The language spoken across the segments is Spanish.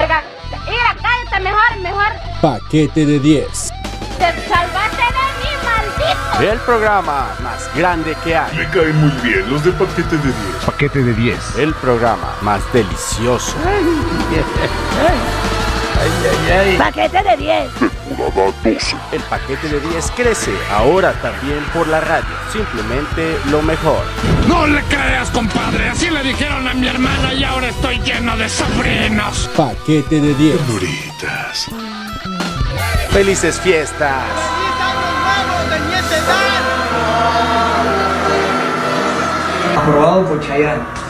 Mira, cállate mejor, mejor. Paquete de 10. Te salvaste de mí, maldito. El programa más grande que hay. Me caen muy bien los de paquete de 10. Paquete de 10. El programa más delicioso. Paquete de 10. Temporada 12. El paquete de 10 crece ahora también por la radio. Simplemente lo mejor. No le creas, compadre. Así le dijeron a mi hermana y ahora estoy lleno de sobrinos. Paquete de 10. Doritas. Felices fiestas. Aprobado por Chayanne.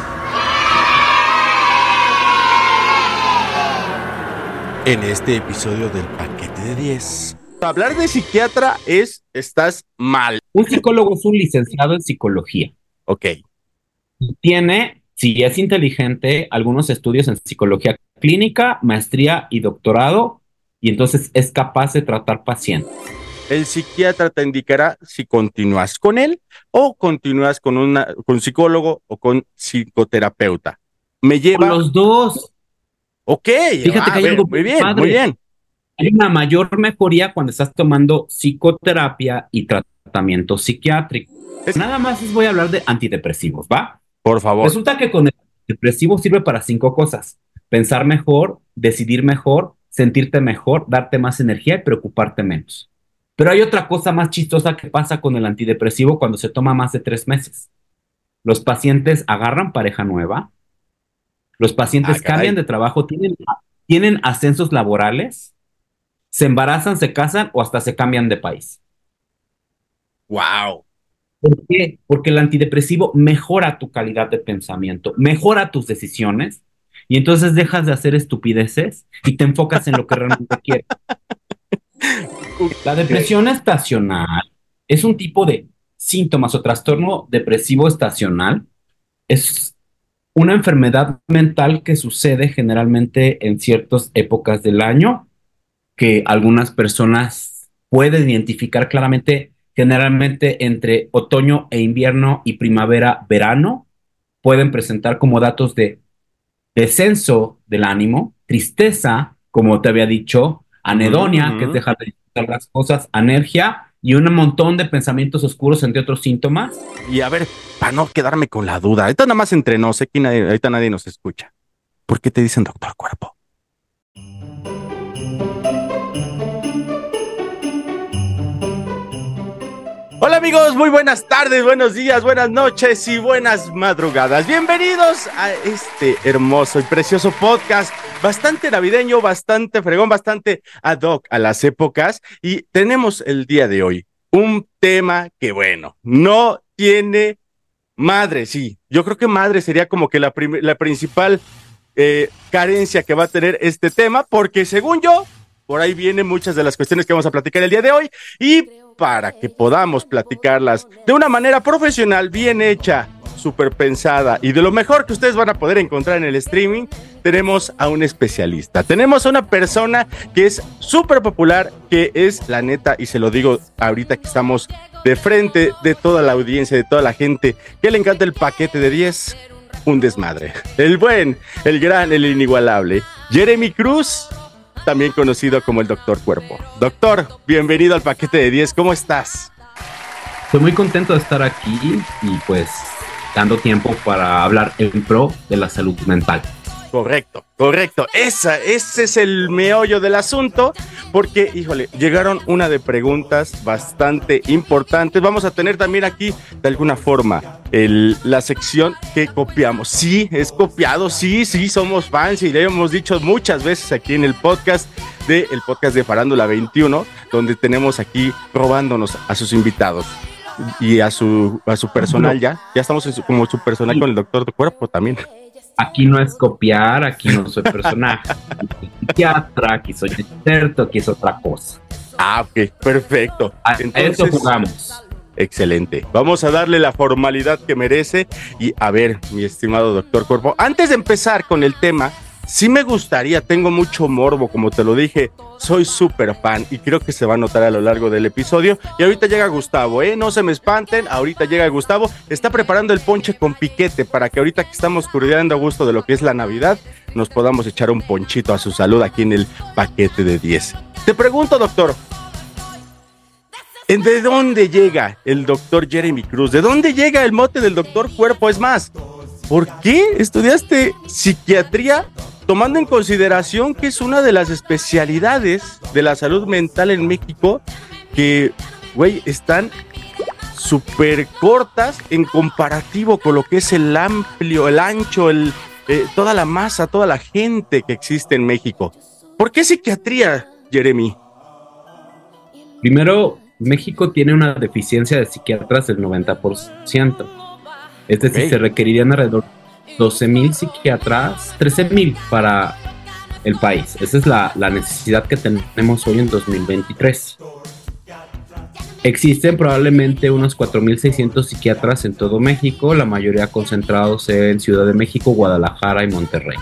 En este episodio del paquete de 10. Hablar de psiquiatra es estás mal. Un psicólogo es un licenciado en psicología. Ok. Tiene, si es inteligente, algunos estudios en psicología clínica, maestría y doctorado, y entonces es capaz de tratar pacientes. El psiquiatra te indicará si continúas con él o continúas con, una, con un psicólogo o con psicoterapeuta. Me lleva. Con los dos. Ok. Fíjate ah, que hay ver, algo muy bien, padre. muy bien. Hay una mayor mejoría cuando estás tomando psicoterapia y tratamiento psiquiátrico. Es- Nada más les voy a hablar de antidepresivos, ¿va? Por favor. Resulta que con el depresivo sirve para cinco cosas. Pensar mejor, decidir mejor, sentirte mejor, darte más energía y preocuparte menos. Pero hay otra cosa más chistosa que pasa con el antidepresivo cuando se toma más de tres meses. Los pacientes agarran pareja nueva, los pacientes Ah, cambian de trabajo, tienen, tienen ascensos laborales, se embarazan, se casan o hasta se cambian de país. Wow. ¿Por qué? Porque el antidepresivo mejora tu calidad de pensamiento, mejora tus decisiones y entonces dejas de hacer estupideces y te enfocas en lo que realmente quieres. La depresión estacional es un tipo de síntomas o trastorno depresivo estacional. Es una enfermedad mental que sucede generalmente en ciertas épocas del año que algunas personas pueden identificar claramente, generalmente entre otoño e invierno y primavera, verano, pueden presentar como datos de descenso del ánimo, tristeza, como te había dicho, anedonia, que es dejar de disfrutar las cosas, anergia y un montón de pensamientos oscuros, entre otros síntomas. Y a ver, para no quedarme con la duda, ahorita nada más entre nos, sé que nadie, ahorita nadie nos escucha. ¿Por qué te dicen doctor cuerpo? Hola amigos, muy buenas tardes, buenos días, buenas noches y buenas madrugadas. Bienvenidos a este hermoso y precioso podcast, bastante navideño, bastante fregón, bastante ad hoc a las épocas. Y tenemos el día de hoy un tema que, bueno, no tiene madre, sí. Yo creo que madre sería como que la, principal eh, carencia que va a tener este tema, porque según yo, por ahí vienen muchas de las cuestiones que vamos a platicar el día de hoy y para que podamos platicarlas de una manera profesional, bien hecha, súper pensada y de lo mejor que ustedes van a poder encontrar en el streaming, tenemos a un especialista. Tenemos a una persona que es súper popular, que es la neta, y se lo digo ahorita que estamos de frente de toda la audiencia, de toda la gente que le encanta el paquete de 10, un desmadre. El buen, el gran, el inigualable. Jeremy Cruz, también conocido como el Doctor Cuerpo. Doctor, bienvenido al paquete de 10, ¿cómo estás? Estoy muy contento de estar aquí y pues dando tiempo para hablar en pro de la salud mental. Correcto, correcto. Esa, ese es el meollo del asunto, porque, híjole, llegaron una de preguntas bastante importantes. Vamos a tener también aquí, de alguna forma, el, la sección que copiamos. Sí, es copiado, sí, sí, somos fans y le hemos dicho muchas veces aquí en el podcast de el podcast de Farándula 21, donde tenemos aquí robándonos a sus invitados y a su, a su personal ya. Ya estamos en su- como su personal con el doctor de cuerpo también. Aquí no es copiar, aquí no soy personaje, aquí soy psiquiatra, aquí soy experto, aquí es otra cosa. Ah, ok, perfecto. A eso jugamos. Excelente. Vamos a darle la formalidad que merece. Y a ver, mi estimado doctor Cuerpo, antes de empezar con el tema, sí me gustaría, tengo mucho morbo, como te lo dije, soy súper fan y creo que se va a notar a lo largo del episodio. Y ahorita llega Gustavo, ¿eh? No se me espanten, ahorita llega Gustavo, está preparando el ponche con piquete para que ahorita que estamos curioseando a gusto de lo que es la Navidad, nos podamos echar un ponchito a su salud aquí en el paquete de 10. Te pregunto, doctor, ¿De dónde llega el doctor Jeremy Cruz? ¿De dónde llega el mote del doctor Cuerpo? Es más, ¿por qué estudiaste psiquiatría tomando en consideración que es una de las especialidades de la salud mental en México que, güey, están súper cortas en comparativo con lo que es el amplio, el ancho, el, eh, toda la masa, toda la gente que existe en México? ¿Por qué psiquiatría, Jeremy? Primero, México tiene una deficiencia de psiquiatras del 90%. Es decir, se requerirían alrededor de 12 mil psiquiatras, 13 mil para el país. Esa es la, la, necesidad que tenemos hoy en 2023. Existen probablemente unos 4.600 psiquiatras en todo México, la mayoría concentrados en Ciudad de México, Guadalajara y Monterrey.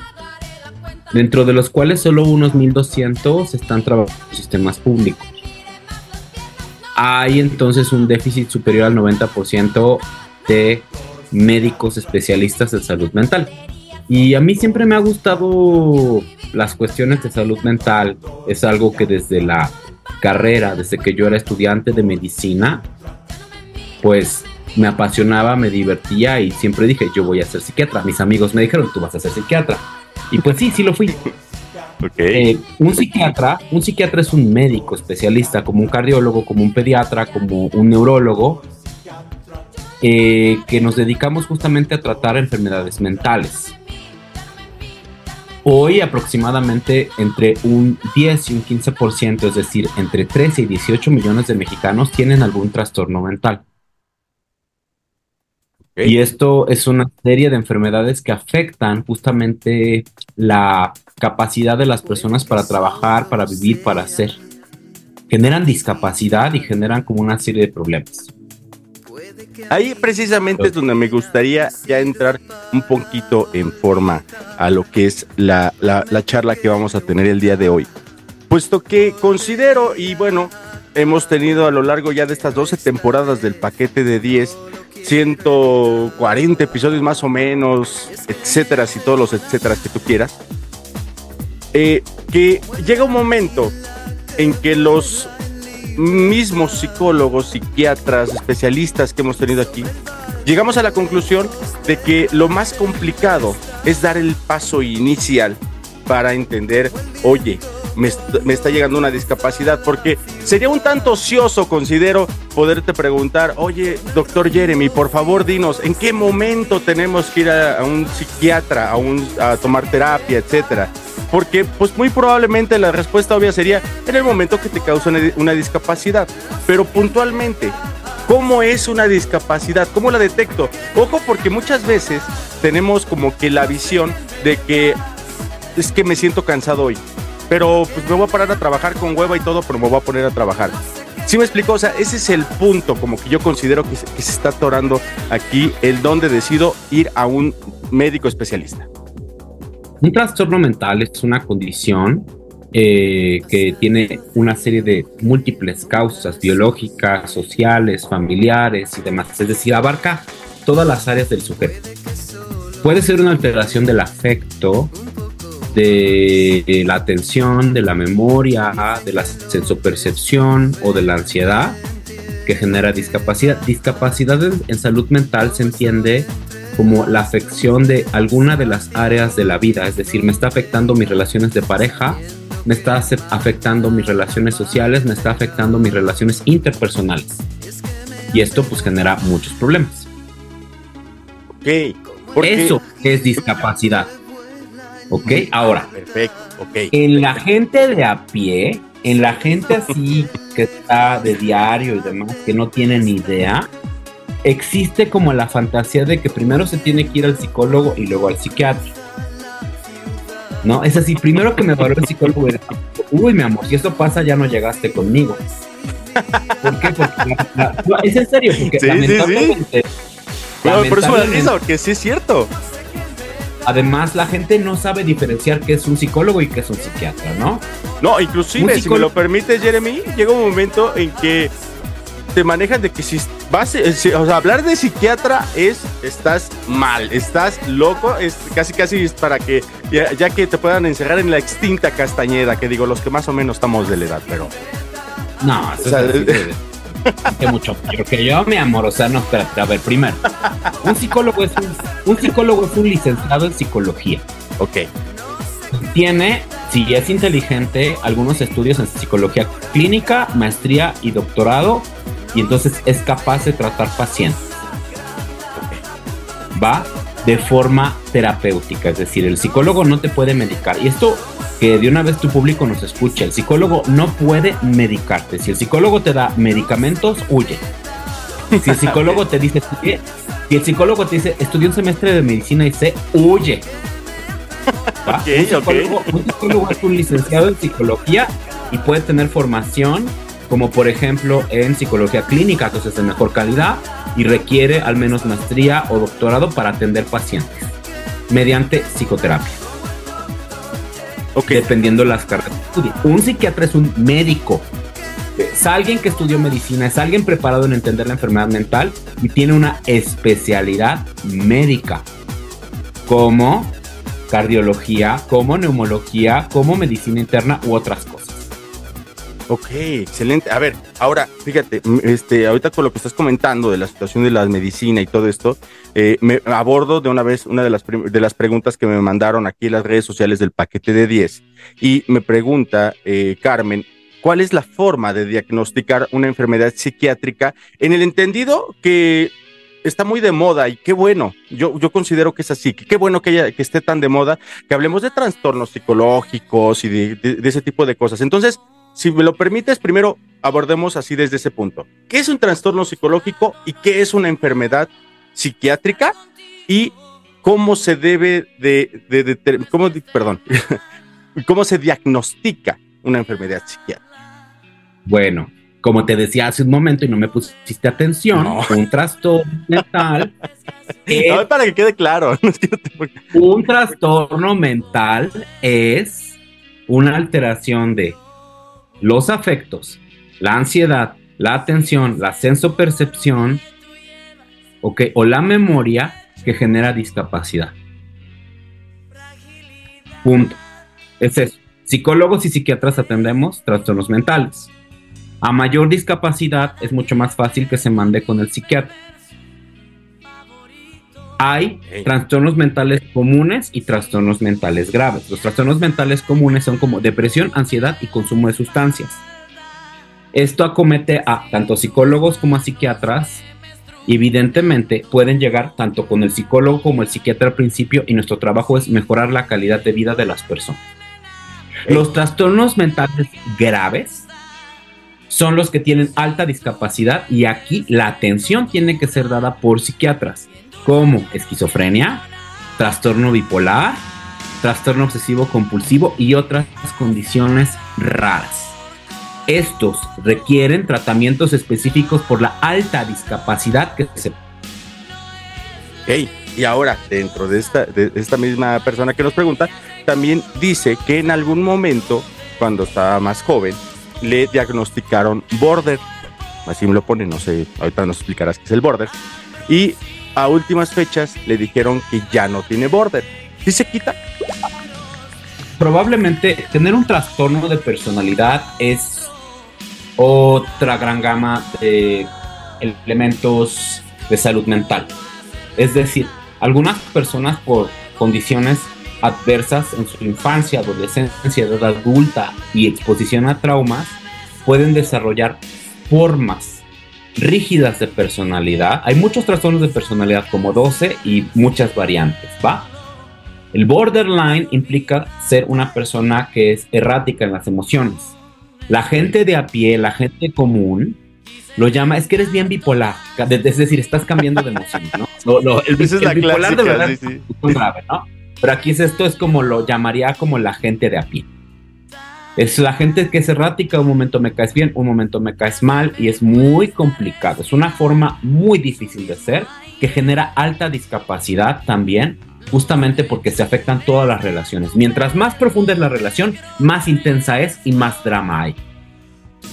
Dentro de los cuales solo unos 1.200 están trabajando en sistemas públicos hay entonces un déficit superior al 90% de médicos especialistas en salud mental. Y a mí siempre me ha gustado las cuestiones de salud mental. Es algo que desde la carrera, desde que yo era estudiante de medicina, pues me apasionaba, me divertía y siempre dije, yo voy a ser psiquiatra. Mis amigos me dijeron, tú vas a ser psiquiatra. Y pues sí, sí lo fui. Eh, un psiquiatra, un psiquiatra es un médico especialista, como un cardiólogo, como un pediatra, como un neurólogo, eh, que nos dedicamos justamente a tratar enfermedades mentales. Hoy aproximadamente entre un 10 y un 15%, es decir, entre 13 y 18 millones de mexicanos tienen algún trastorno mental. Y esto es una serie de enfermedades que afectan justamente la capacidad de las personas para trabajar, para vivir, para hacer. Generan discapacidad y generan como una serie de problemas. Ahí precisamente es donde me gustaría ya entrar un poquito en forma a lo que es la, la, la charla que vamos a tener el día de hoy. Puesto que considero, y bueno, hemos tenido a lo largo ya de estas 12 temporadas del paquete de 10, 140 episodios más o menos, etcétera, y todos los etcétera que tú quieras, eh, que llega un momento en que los mismos psicólogos, psiquiatras, especialistas que hemos tenido aquí, llegamos a la conclusión de que lo más complicado es dar el paso inicial para entender, oye, me, está llegando una discapacidad, porque sería un tanto ocioso, considero, poderte preguntar, oye, doctor Jeremy, por favor dinos, ¿en qué momento tenemos que ir a, un psiquiatra, a, un, a tomar terapia, etcétera? Porque, pues muy probablemente la respuesta obvia sería en el momento que te causa una discapacidad, pero puntualmente, ¿Cómo es una discapacidad? ¿Cómo la detecto? Ojo, porque muchas veces tenemos como que la visión de que es que me siento cansado hoy pero pues me voy a parar a trabajar con hueva y todo, pero me voy a poner a trabajar. ¿Sí me explico? O sea, ese es el punto como que yo considero que se, que se está atorando aquí, el donde decido ir a un médico especialista. Un trastorno mental es una condición eh, que tiene una serie de múltiples causas biológicas, sociales, familiares y demás. Es decir, abarca todas las áreas del sujeto. Puede ser una alteración del afecto, de la atención, de la memoria, de la sensopercepción o de la ansiedad que genera discapacidad. Discapacidad en, salud mental se entiende como la afección de alguna de las áreas de la vida, es decir, me está afectando mis relaciones de pareja, me está afectando mis relaciones sociales, me está afectando mis relaciones interpersonales. Y esto pues genera muchos problemas. Ok. Eso es discapacidad. ¿Ok? Ahora, Perfecto, ok. En la gente de a pie, en la gente así que está de diario y demás, que no tiene ni idea, existe como la fantasía de que primero se tiene que ir al psicólogo y luego al psiquiatra. ¿No? Es así, primero que me paró el psicólogo y uy, mi amor, si esto pasa ya no llegaste conmigo. ¿Por qué? Porque es en serio, porque sí, lamentablemente... Sí, sí. por eso me da risa, porque sí es cierto. Además, la gente no sabe diferenciar qué es un psicólogo y qué es un psiquiatra, ¿no? No, inclusive, si me lo permite, Jeremy, llega un momento en que te manejan de que si vas, eh, si- o sea, hablar de psiquiatra es, estás mal, estás loco, es casi casi es para que, ya, ya que te puedan encerrar en la extinta castañeda, que digo, los que más o menos estamos de la edad, pero... No, eso O sea, es así de- que mucho peor que yo, mi amor. O sea, no, espérate, a ver, primero. Un psicólogo es un, un psicólogo es un licenciado en psicología. Ok, Tiene, si es inteligente, algunos estudios en psicología clínica, maestría y doctorado, y entonces es capaz de tratar pacientes. Va de forma terapéutica, es decir, el psicólogo no te puede medicar. Y esto que de una vez tu público nos escuche, el psicólogo no puede medicarte. Si el psicólogo te da medicamentos, huye. Si el psicólogo te dice, si el psicólogo te dice, estudié un semestre de medicina y sé, huye. ¿Va? Ok, un, psicólogo, un psicólogo es un licenciado en psicología y puede tener formación como por ejemplo en psicología clínica, entonces de mejor calidad y requiere al menos maestría o doctorado para atender pacientes mediante psicoterapia, ok, dependiendo las carreras que estudie. Un psiquiatra es un médico, es alguien que estudió medicina, es alguien preparado en entender la enfermedad mental y tiene una especialidad médica, como cardiología, como neumología, como medicina interna u otras cosas. Ok, excelente. A ver, ahora, fíjate, este, ahorita con lo que estás comentando de la situación de la medicina y todo esto, eh, me abordo de una vez una de las, de las preguntas que me mandaron aquí en las redes sociales del paquete de 10 y me pregunta eh, Carmen, ¿cuál es la forma de diagnosticar una enfermedad psiquiátrica en el entendido que está muy de moda y qué bueno, yo, yo considero que es así, que qué bueno que, haya- que esté tan de moda, que hablemos de trastornos psicológicos y de- de ese tipo de cosas. Entonces, si me lo permites, primero abordemos así desde ese punto. ¿Qué es un trastorno psicológico y qué es una enfermedad psiquiátrica? Y cómo se debe de, de, de- de- cómo, perdón, cómo se diagnostica una enfermedad psiquiátrica. Bueno, como te decía hace un momento y no me pusiste atención, No. un trastorno mental es, No, para que quede claro. un trastorno mental es una alteración de los afectos, la ansiedad, la atención, la sensopercepción, ok, o la memoria que genera discapacidad. Punto. Es eso. Psicólogos y psiquiatras atendemos trastornos mentales. A mayor discapacidad es mucho más fácil que se mande con el psiquiatra. Hay trastornos mentales comunes y trastornos mentales graves. Los trastornos mentales comunes son como depresión, ansiedad y consumo de sustancias. Esto acomete a tanto psicólogos como a psiquiatras. Evidentemente pueden llegar tanto con el psicólogo como el psiquiatra al principio y nuestro trabajo es mejorar la calidad de vida de las personas. Los trastornos mentales graves son los que tienen alta discapacidad y aquí la atención tiene que ser dada por psiquiatras como esquizofrenia, trastorno bipolar, trastorno obsesivo compulsivo y otras condiciones raras. Estos requieren tratamientos específicos por la alta discapacidad que se Ok, Y ahora, dentro de esta, de esta misma persona que nos pregunta, también dice que en algún momento, cuando estaba más joven, le diagnosticaron border. Así me lo pone, no sé, ahorita nos explicarás qué es el border. Y a últimas fechas le dijeron que ya no tiene border. ¿Sí se quita? probablemente tener un trastorno de personalidad es otra gran gama de elementos de salud mental. Es decir, algunas personas por condiciones adversas en su infancia, adolescencia, edad adulta y exposición a traumas pueden desarrollar formas rígidas de personalidad. Hay muchos trastornos de personalidad como 12 y muchas variantes, ¿va? El borderline implica ser una persona que es errática en las emociones. La gente de a pie, la gente común, lo llama, es que eres bien bipolar. Es decir, estás cambiando de emociones, ¿no? Lo- lo- el, Esa es el la bipolar de clásica, verdad sí, es sí. muy grave, ¿no? Pero aquí es esto es como lo llamaría como la gente de a pie. Es la gente que es errática, un momento me caes bien, un momento me caes mal y es muy complicado. Es una forma muy difícil de ser que genera alta discapacidad también justamente porque se afectan todas las relaciones. Mientras más profunda es la relación, más intensa es y más drama hay.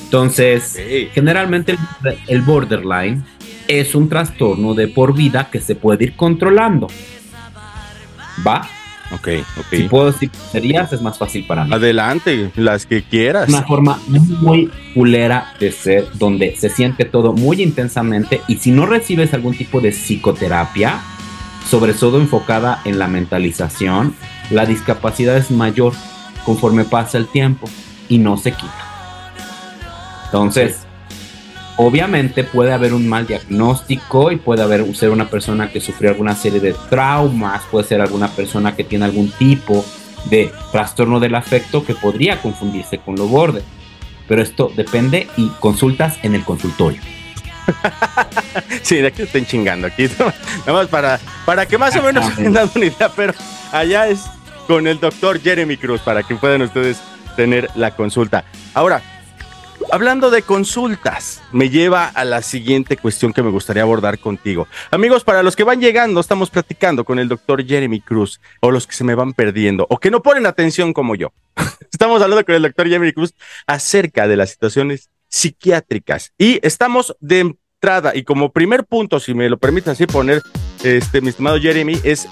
Entonces, generalmente el, el borderline es un trastorno de por vida que se puede ir controlando. ¿Va? Ok, ok. Si puedo decir serías, es más fácil para mí. Adelante, las que quieras. Una forma muy culera de ser, donde se siente todo muy intensamente y si no recibes algún tipo de psicoterapia, sobre todo enfocada en la mentalización, la discapacidad es mayor conforme pasa el tiempo y no se quita. Entonces, obviamente puede haber un mal diagnóstico y puede haber ser una persona que sufrió alguna serie de traumas, puede ser alguna persona que tiene algún tipo de trastorno del afecto que podría confundirse con lo borde. Pero esto depende y consultas en el consultorio. Sí, de aquí estén chingando. Aquí nada más para, para que más o menos tengan una idea, pero allá es con el doctor Jeremy Cruz para que puedan ustedes tener la consulta. Ahora, hablando de consultas, me lleva a la siguiente cuestión que me gustaría abordar contigo. Amigos, para los que van llegando, estamos platicando con el doctor Jeremy Cruz, o los que se me van perdiendo, o que no ponen atención como yo. Estamos hablando con el doctor Jeremy Cruz acerca de las situaciones psiquiátricas. Y estamos de entrada, y como primer punto, si me lo permite así poner, este, mi estimado Jeremy, es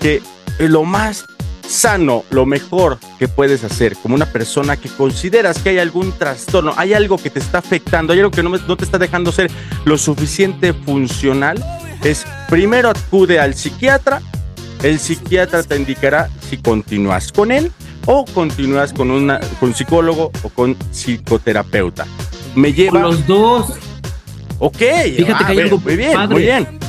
que lo más sano, lo mejor que puedes hacer como una persona que consideras que hay algún trastorno, hay algo que te está afectando, hay algo que no, no te está dejando ser lo suficiente funcional, es primero acude al psiquiatra, el psiquiatra te indicará si continúas con él o continúas con, una, con psicólogo o con psicoterapeuta. Me lleva... Los dos. Ok, Fíjate ah, que hay a ver, algo muy bien, padre. muy bien.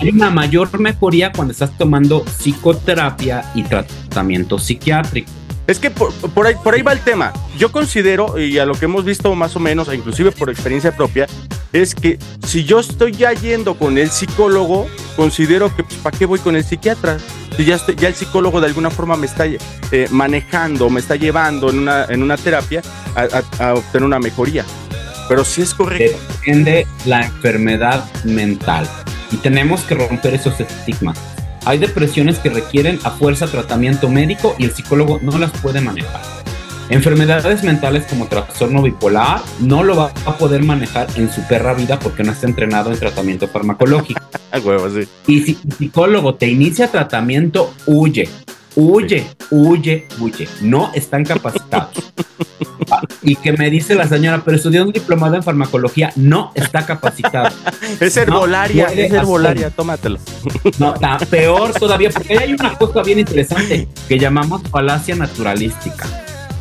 Hay una mayor mejoría cuando estás tomando psicoterapia y tratamiento psiquiátrico. Es que por, por ahí, por ahí va el tema. Yo considero, y a lo que hemos visto más o menos, e inclusive por experiencia propia, es que si yo estoy ya yendo con el psicólogo, considero que pues, ¿para qué voy con el psiquiatra? Si ya, estoy- ya el psicólogo de alguna forma me está eh, manejando, me está llevando en una, en una terapia a, a- a obtener una mejoría. Pero sí es correcto. Depende la enfermedad mental. Y tenemos que romper esos estigmas. Hay depresiones que requieren a fuerza tratamiento médico y el psicólogo no las puede manejar. Enfermedades mentales como trastorno bipolar no lo va a poder manejar en su perra vida porque no está entrenado en tratamiento farmacológico. A huevo, sí. Y si el psicólogo te inicia tratamiento, huye, huye, huye, huye. No están capacitados. Ah, Y que me dice la señora, pero estudió un diplomado en farmacología, no está capacitado. Es herbolaria, es herbolaria, tómatelo. No, está peor todavía, porque hay una cosa bien interesante que llamamos falacia naturalística.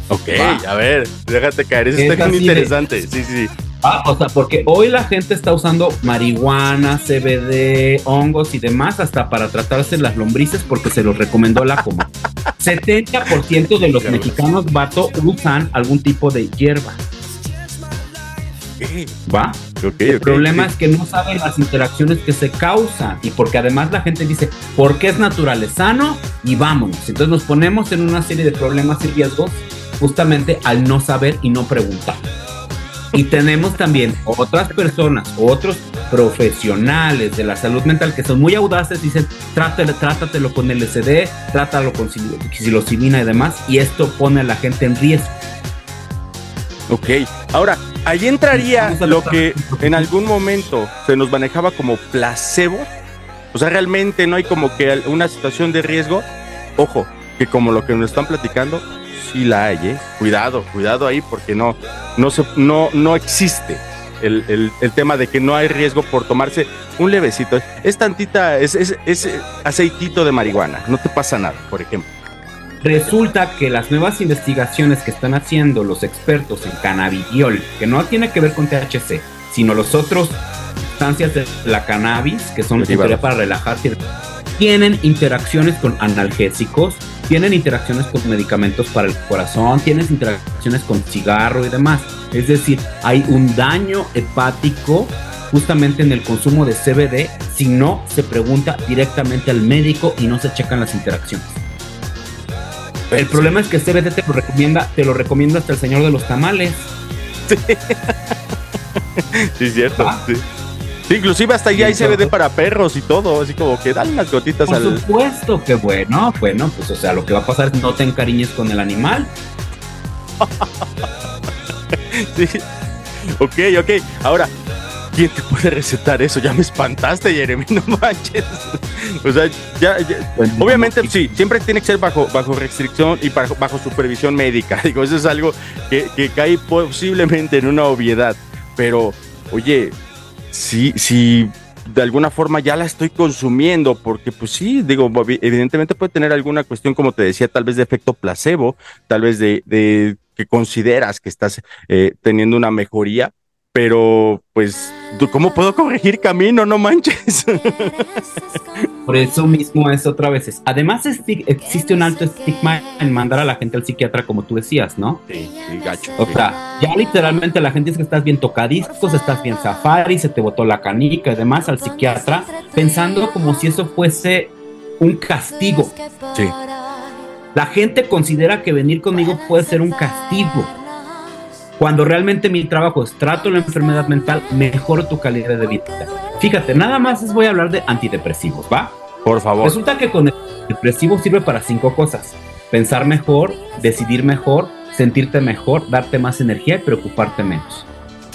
Ok, Va. a ver, déjate caer, eso Es está bien así de- interesante. Sí, sí. Ah, o sea, porque hoy la gente está usando marihuana, CBD, hongos y demás hasta para tratarse las lombrices porque se los recomendó la coma. 70% de los mexicanos, vato, usan algún tipo de hierba, ¿va? Ok, El problema es que no saben las interacciones que se causan y porque además la gente dice, porque es natural, es sano y vámonos. Entonces nos ponemos en una serie de problemas y riesgos justamente al no saber y no preguntar. Y tenemos también otras personas, otros profesionales de la salud mental que son muy audaces, dicen, trátelo, trátatelo con LSD, trátalo con sil- psilocibina y demás, y esto pone a la gente en riesgo. Ok, ahora, ahí entraría lo que en algún momento se nos manejaba como placebo. O sea, realmente no hay como que una situación de riesgo. Ojo, que como lo que nos están platicando, sí la hay, ¿eh? Cuidado, cuidado ahí porque no, no, se, no, no existe el, el- el tema de que no hay riesgo por tomarse un levecito. Es tantita, es, es, es aceitito de marihuana, no te pasa nada, por ejemplo. Resulta que las nuevas investigaciones que están haciendo los expertos en cannabidiol, que no tiene que ver con THC, sino los otros sustancias de la cannabis, que son para relajarse, tienen interacciones con analgésicos, tienen interacciones con medicamentos para el corazón, tienen interacciones con cigarro y demás. Es decir, hay un daño hepático justamente en el consumo de CBD si no se pregunta directamente al médico y no se checan las interacciones. El problema es que CBD te lo recomienda, te lo recomienda hasta el señor de los tamales. Sí, es cierto. Sí. Sí, inclusive hasta ahí Y hay CBD para perros y todo, así como que dan unas gotitas Por al... supuesto que bueno, bueno, pues o sea, lo que va a pasar es no te encariñes con el animal. Sí. Ok, ok. Ahora, ¿quién te puede recetar eso? Ya me espantaste, Jeremy, no manches. O sea, ya, ya- Bueno, obviamente sí, siempre tiene que ser bajo, bajo restricción y bajo, bajo supervisión médica. Digo, eso es algo que, que cae posiblemente en una obviedad. Pero, oye, sí, sí, de alguna forma ya la estoy consumiendo, porque pues sí, digo, evi- evidentemente puede tener alguna cuestión, como te decía, tal vez de efecto placebo, tal vez de, de que consideras que estás eh, teniendo una mejoría, pero pues, ¿cómo puedo corregir camino? No manches. Por eso mismo es otra vez. Además existe un alto estigma en mandar a la gente al psiquiatra, como tú decías, ¿no? Sí, sí, gacho. O sí. sea, ya literalmente la gente dice que estás bien tocadiscos, estás bien safari, se te botó la canica y demás al psiquiatra, pensando como si eso fuese un castigo. Sí. La gente considera que venir conmigo puede ser un castigo. Cuando realmente mi trabajo es trato la enfermedad mental, mejoro tu calidad de vida. Fíjate, nada más les voy a hablar de antidepresivos, ¿va? Por favor. Resulta que con el depresivo sirve para cinco cosas. Pensar mejor, decidir mejor, sentirte mejor, darte más energía y preocuparte menos.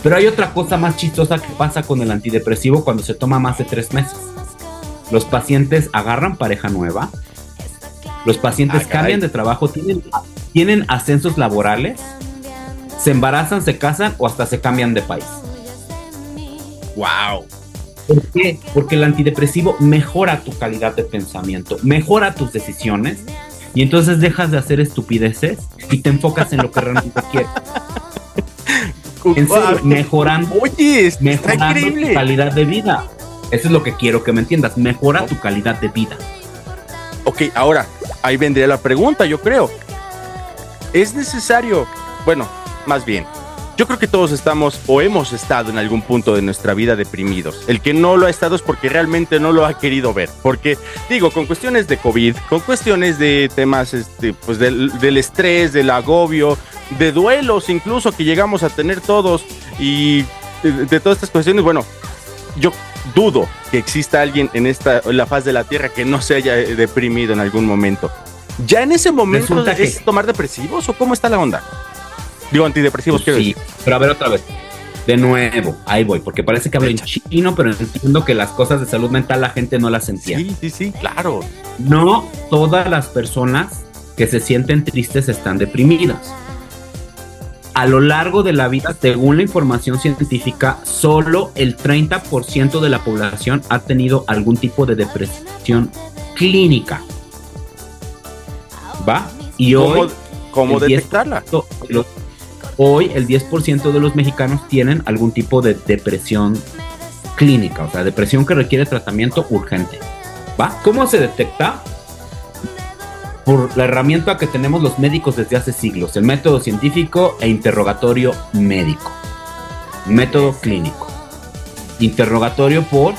Pero hay otra cosa más chistosa que pasa con el antidepresivo cuando se toma más de tres meses. Los pacientes agarran pareja nueva, los pacientes Ah, cambian de trabajo, tienen, tienen ascensos laborales, se embarazan, se casan o hasta se cambian de país. Wow. ¿Por qué? Porque el antidepresivo mejora tu calidad de pensamiento, mejora tus decisiones y entonces dejas de hacer estupideces y te enfocas en lo que realmente quieres. En serio, mejorando, Oye, mejorando tu calidad de vida. Eso es lo que quiero que me entiendas. Mejora tu calidad de vida. Ok, ahora, ahí vendría la pregunta, yo creo. ¿Es necesario? Bueno, más bien, yo creo que todos estamos o hemos estado en algún punto de nuestra vida deprimidos. El que no lo ha estado es porque realmente no lo ha querido ver. Porque, digo, con cuestiones de COVID, con cuestiones de temas, este, pues del, del estrés, del agobio, de duelos incluso que llegamos a tener todos y de, de todas estas cuestiones, bueno, yo dudo que exista alguien en esta en la faz de la tierra que no se haya eh, deprimido en algún momento. ¿Ya en ese momento Resulta que- es tomar depresivos o cómo está la onda? Digo, antidepresivos, quiero Sí, decir. pero a ver otra vez. De nuevo, ahí voy, porque parece que hablo en chino, pero entiendo que las cosas de salud mental la gente no las entiende. Sí, sí, sí, claro. No todas las personas que se sienten tristes están deprimidas. A lo largo de la vida, según la información científica, solo el 30% de la población ha tenido algún tipo de depresión clínica. ¿Va? Y ¿Cómo, hoy, cómo el 10% detectarla? de los- hoy el 10% de los mexicanos tienen algún tipo de depresión clínica, o sea, depresión que requiere tratamiento urgente. ¿Va? ¿Cómo se detecta? Por la herramienta que tenemos los médicos desde hace siglos, el método científico e interrogatorio médico. Método clínico. Interrogatorio por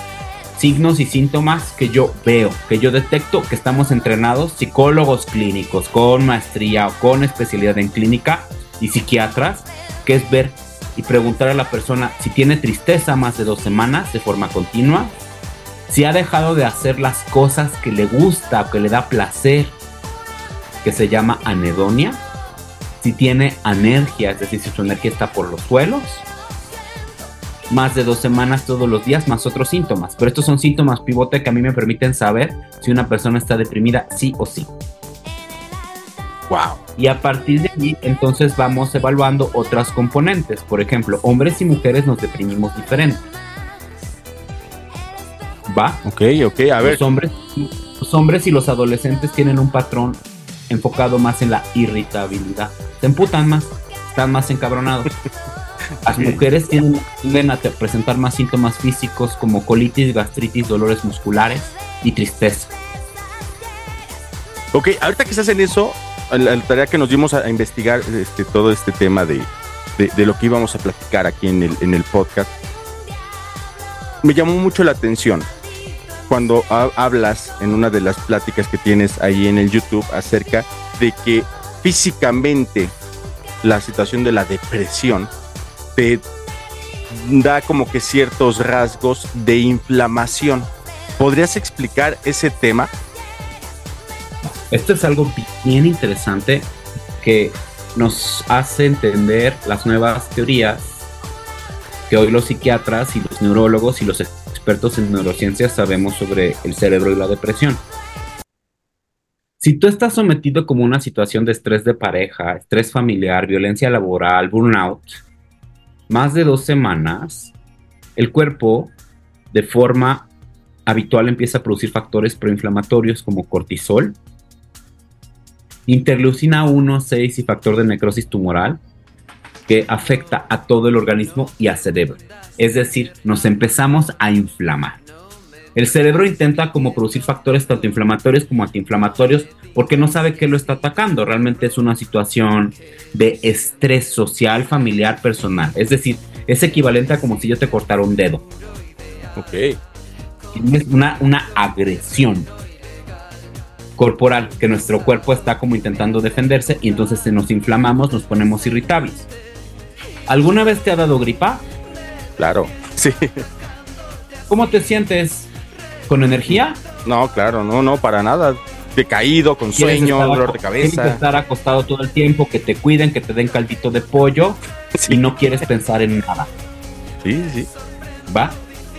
signos y síntomas que yo veo, que yo detecto que estamos entrenados psicólogos clínicos con maestría o con especialidad en clínica y psiquiatras, que es ver y preguntar a la persona si tiene tristeza más de dos semanas de forma continua, si ha dejado de hacer las cosas que le gusta o que le da placer, que se llama anedonia, si tiene anergia, es decir, si su energía está por los suelos, más de dos semanas todos los días, más otros síntomas. Pero estos son síntomas pivote que a mí me permiten saber si una persona está deprimida sí o sí. Wow. Y a partir de ahí, entonces vamos evaluando otras componentes. Por ejemplo, hombres y mujeres nos deprimimos diferente. ¿Va? Ok, ok, a ver. Los hombres, los hombres y los adolescentes tienen un patrón enfocado más en la irritabilidad. Se emputan más, están más encabronados. Las mujeres tienden, tienden a presentar más síntomas físicos como colitis, gastritis, dolores musculares y tristeza. Ok, ahorita que estás en eso, la, tarea que nos dimos a, investigar este, todo este tema de, de- lo que íbamos a platicar aquí en el, en el podcast, me llamó mucho la atención cuando ha- hablas en una de las pláticas que tienes ahí en el YouTube acerca de que físicamente la situación de la depresión te da como que ciertos rasgos de inflamación. ¿Podrías explicar ese tema? Esto es algo bien interesante que nos hace entender las nuevas teorías que hoy los psiquiatras y los neurólogos y los expertos en neurociencias sabemos sobre el cerebro y la depresión. Si tú estás sometido como una situación de estrés de pareja, estrés familiar, violencia laboral, burnout, más de dos semanas, el cuerpo de forma habitual empieza a producir factores proinflamatorios como cortisol, interleucina 1, 6 y factor de necrosis tumoral, que afecta a todo el organismo y al cerebro. Es decir, nos empezamos a inflamar. El cerebro intenta como producir factores tanto inflamatorios como antiinflamatorios porque no sabe qué lo está atacando. Realmente es una situación de estrés social, familiar, personal. Es decir, es equivalente a como si yo te cortara un dedo. Ok. Es una, una agresión corporal que nuestro cuerpo está como intentando defenderse y entonces se nos inflamamos, nos ponemos irritables. ¿Alguna vez te ha dado gripa? Claro, sí. ¿Cómo te sientes? ¿Con energía? No, claro, no, no, para nada. Decaído, con ¿Quieres sueño, estar dolor de cabeza. Quieres estar acostado todo el tiempo, que te cuiden, que te den caldito de pollo Sí. y no quieres pensar en nada, Sí, sí. ¿va?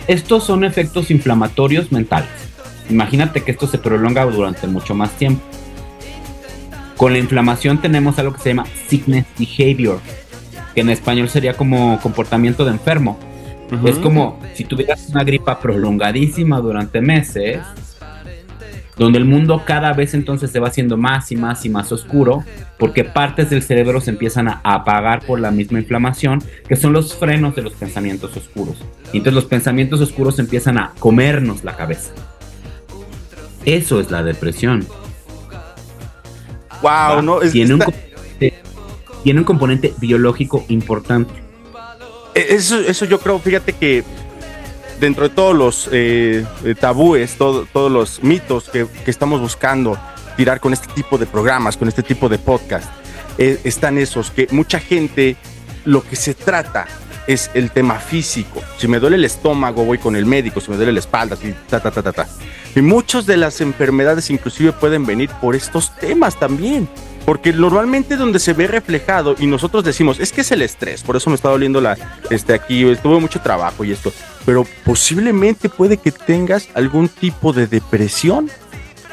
Estos son efectos inflamatorios mentales. Imagínate que esto se prolonga durante mucho más tiempo. Con la inflamación tenemos algo que se llama sickness behavior, que en español sería como comportamiento de enfermo. Es como si tuvieras una gripa prolongadísima durante meses, donde el mundo cada vez entonces se va haciendo más y más y más oscuro, porque partes del cerebro se empiezan a apagar por la misma inflamación, que son los frenos de los pensamientos oscuros. Y entonces los pensamientos oscuros empiezan a comernos la cabeza. Eso es la depresión. Wow, ¿va? no, es, tiene, un está- componente, tiene un componente biológico importante. Eh, Eso, eso yo creo, fíjate que dentro de todos los eh, eh, tabúes, todo- todos los mitos que, que estamos buscando tirar con este tipo de programas, con este tipo de podcast, eh, están esos que mucha gente lo que se trata es el tema físico. Si me duele el estómago, voy con el médico, si me duele la espalda, ta, ta, ta, ta, ta. Y muchas de las enfermedades inclusive pueden venir por estos temas también. Porque normalmente donde se ve reflejado y nosotros decimos, es que es el estrés, por eso me está doliendo la, este, aquí, tuve mucho trabajo y esto. Pero posiblemente puede que tengas algún tipo de depresión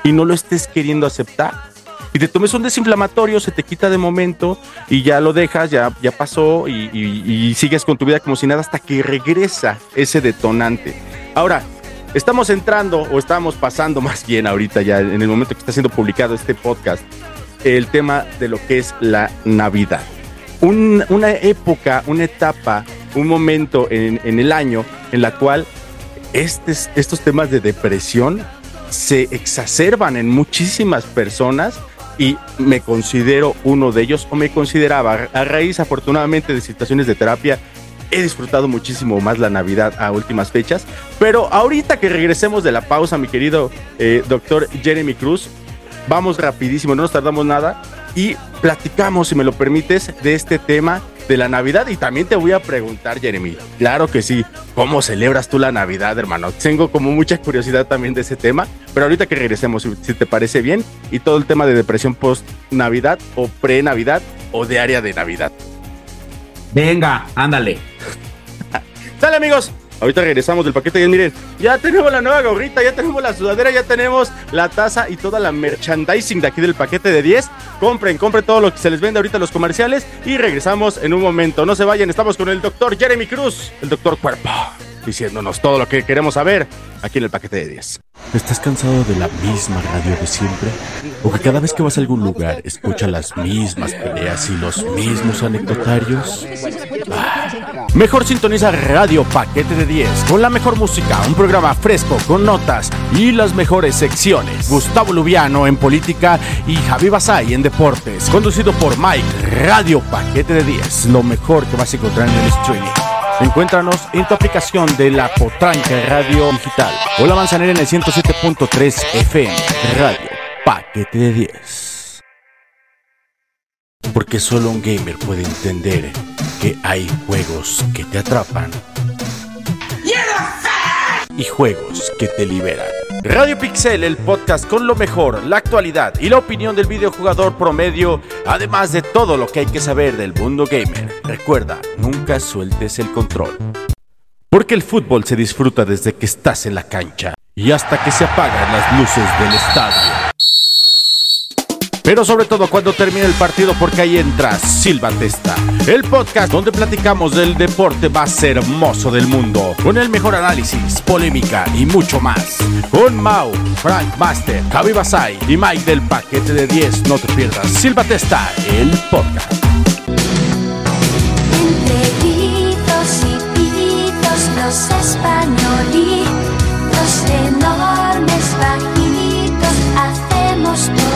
y no lo estés queriendo aceptar. Y te tomes un desinflamatorio, se te quita de momento y ya lo dejas, ya, ya pasó y, sigues con tu vida como si nada hasta que regresa ese detonante. Ahora, estamos entrando o estamos pasando más bien ahorita ya en el momento que está siendo publicado este podcast, el tema de lo que es la Navidad. Un- una época, una etapa, un momento en, en el año en la cual estes- estos temas de depresión se exacerban en muchísimas personas y me considero uno de ellos o me consideraba a raíz afortunadamente de situaciones de terapia he disfrutado muchísimo más la Navidad a últimas fechas. Pero ahorita que regresemos de la pausa mi querido eh, doctor Jeremy Cruz vamos rapidísimo no nos tardamos nada y platicamos si me lo permites de este tema de la Navidad y también te voy a preguntar Jeremy claro que sí ¿Cómo celebras tú la Navidad, hermano? Tengo como mucha curiosidad también de ese tema, pero ahorita que regresemos, si, te parece bien, y todo el tema de depresión post-Navidad o pre-Navidad o de área de Navidad. Venga, ándale. Sale amigos, ahorita regresamos del paquete y miren, ya tenemos la nueva gorrita, ya tenemos la sudadera, ya tenemos la taza y toda la merchandising de aquí del paquete de 10. Compren, compren todo lo que se les vende ahorita en los comerciales y regresamos en un momento. No se vayan, estamos con el doctor Jeremy Cruz, el doctor Cuerpo, diciéndonos todo lo que queremos saber aquí en el paquete de 10. ¿Estás cansado de la misma radio de siempre? ¿O que cada vez que vas a algún lugar escucha las mismas peleas y los mismos anecdotarios? Ah, Mejor sintoniza Radio Paquete de 10 con la mejor música, un programa fresco con notas y las mejores secciones. Gustavo Lubiano en política y Javi Basay en deportes. Conducido por Mike, Radio Paquete de 10, lo mejor que vas a encontrar en el streaming. Encuéntranos en tu aplicación de la Potranca Radio Digital o la Manzanera en el 107.3 FM. Radio Paquete de 10. Porque solo un gamer puede entender que hay juegos que te atrapan y juegos que te liberan. Radio Pixel, el podcast con lo mejor, la actualidad y la opinión del videojugador promedio, además de todo lo que hay que saber del mundo gamer. Recuerda, nunca sueltes el control. Porque el fútbol se disfruta desde que estás en la cancha y hasta que se apagan las luces del estadio. Pero sobre todo cuando termine el partido porque ahí entra Silva Testa, el podcast donde platicamos del deporte más hermoso del mundo, con el mejor análisis, polémica y mucho más. Con Mau, Frank Master, Javi Basay y Mike del paquete de 10, no te pierdas Silva Testa, el podcast. Los enormes bajitos hacemos por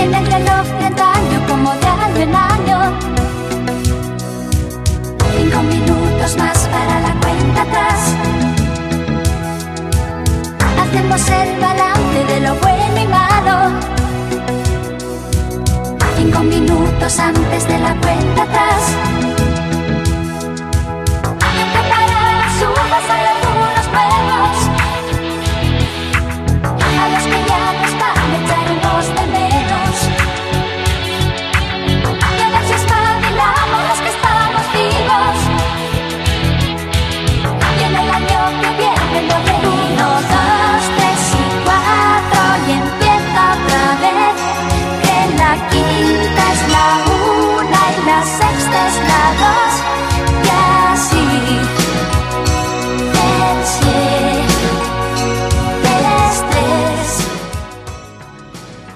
Tiene el reloj de antaño como de año en año. Cinco minutos más para la cuenta atrás. Hacemos el balance de lo bueno y malo. Cinco minutos antes de la cuenta atrás.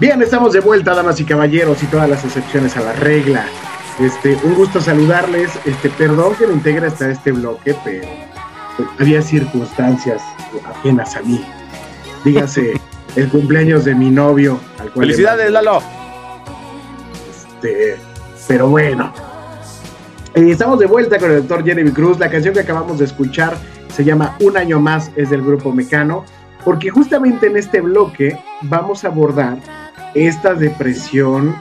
Bien, estamos de vuelta, damas y caballeros, y todas las excepciones a la regla. Este, un gusto saludarles. Este, perdón que me integre hasta este bloque, pero pues, había circunstancias ajenas a mí. Dígase, el cumpleaños de mi novio, al cual Felicidades, Lalo. Este, pero bueno. Eh, estamos de vuelta con el doctor Jeremy Cruz. La canción que acabamos de escuchar se llama Un año más, es del grupo Mecano, porque justamente en este bloque vamos a abordar esta depresión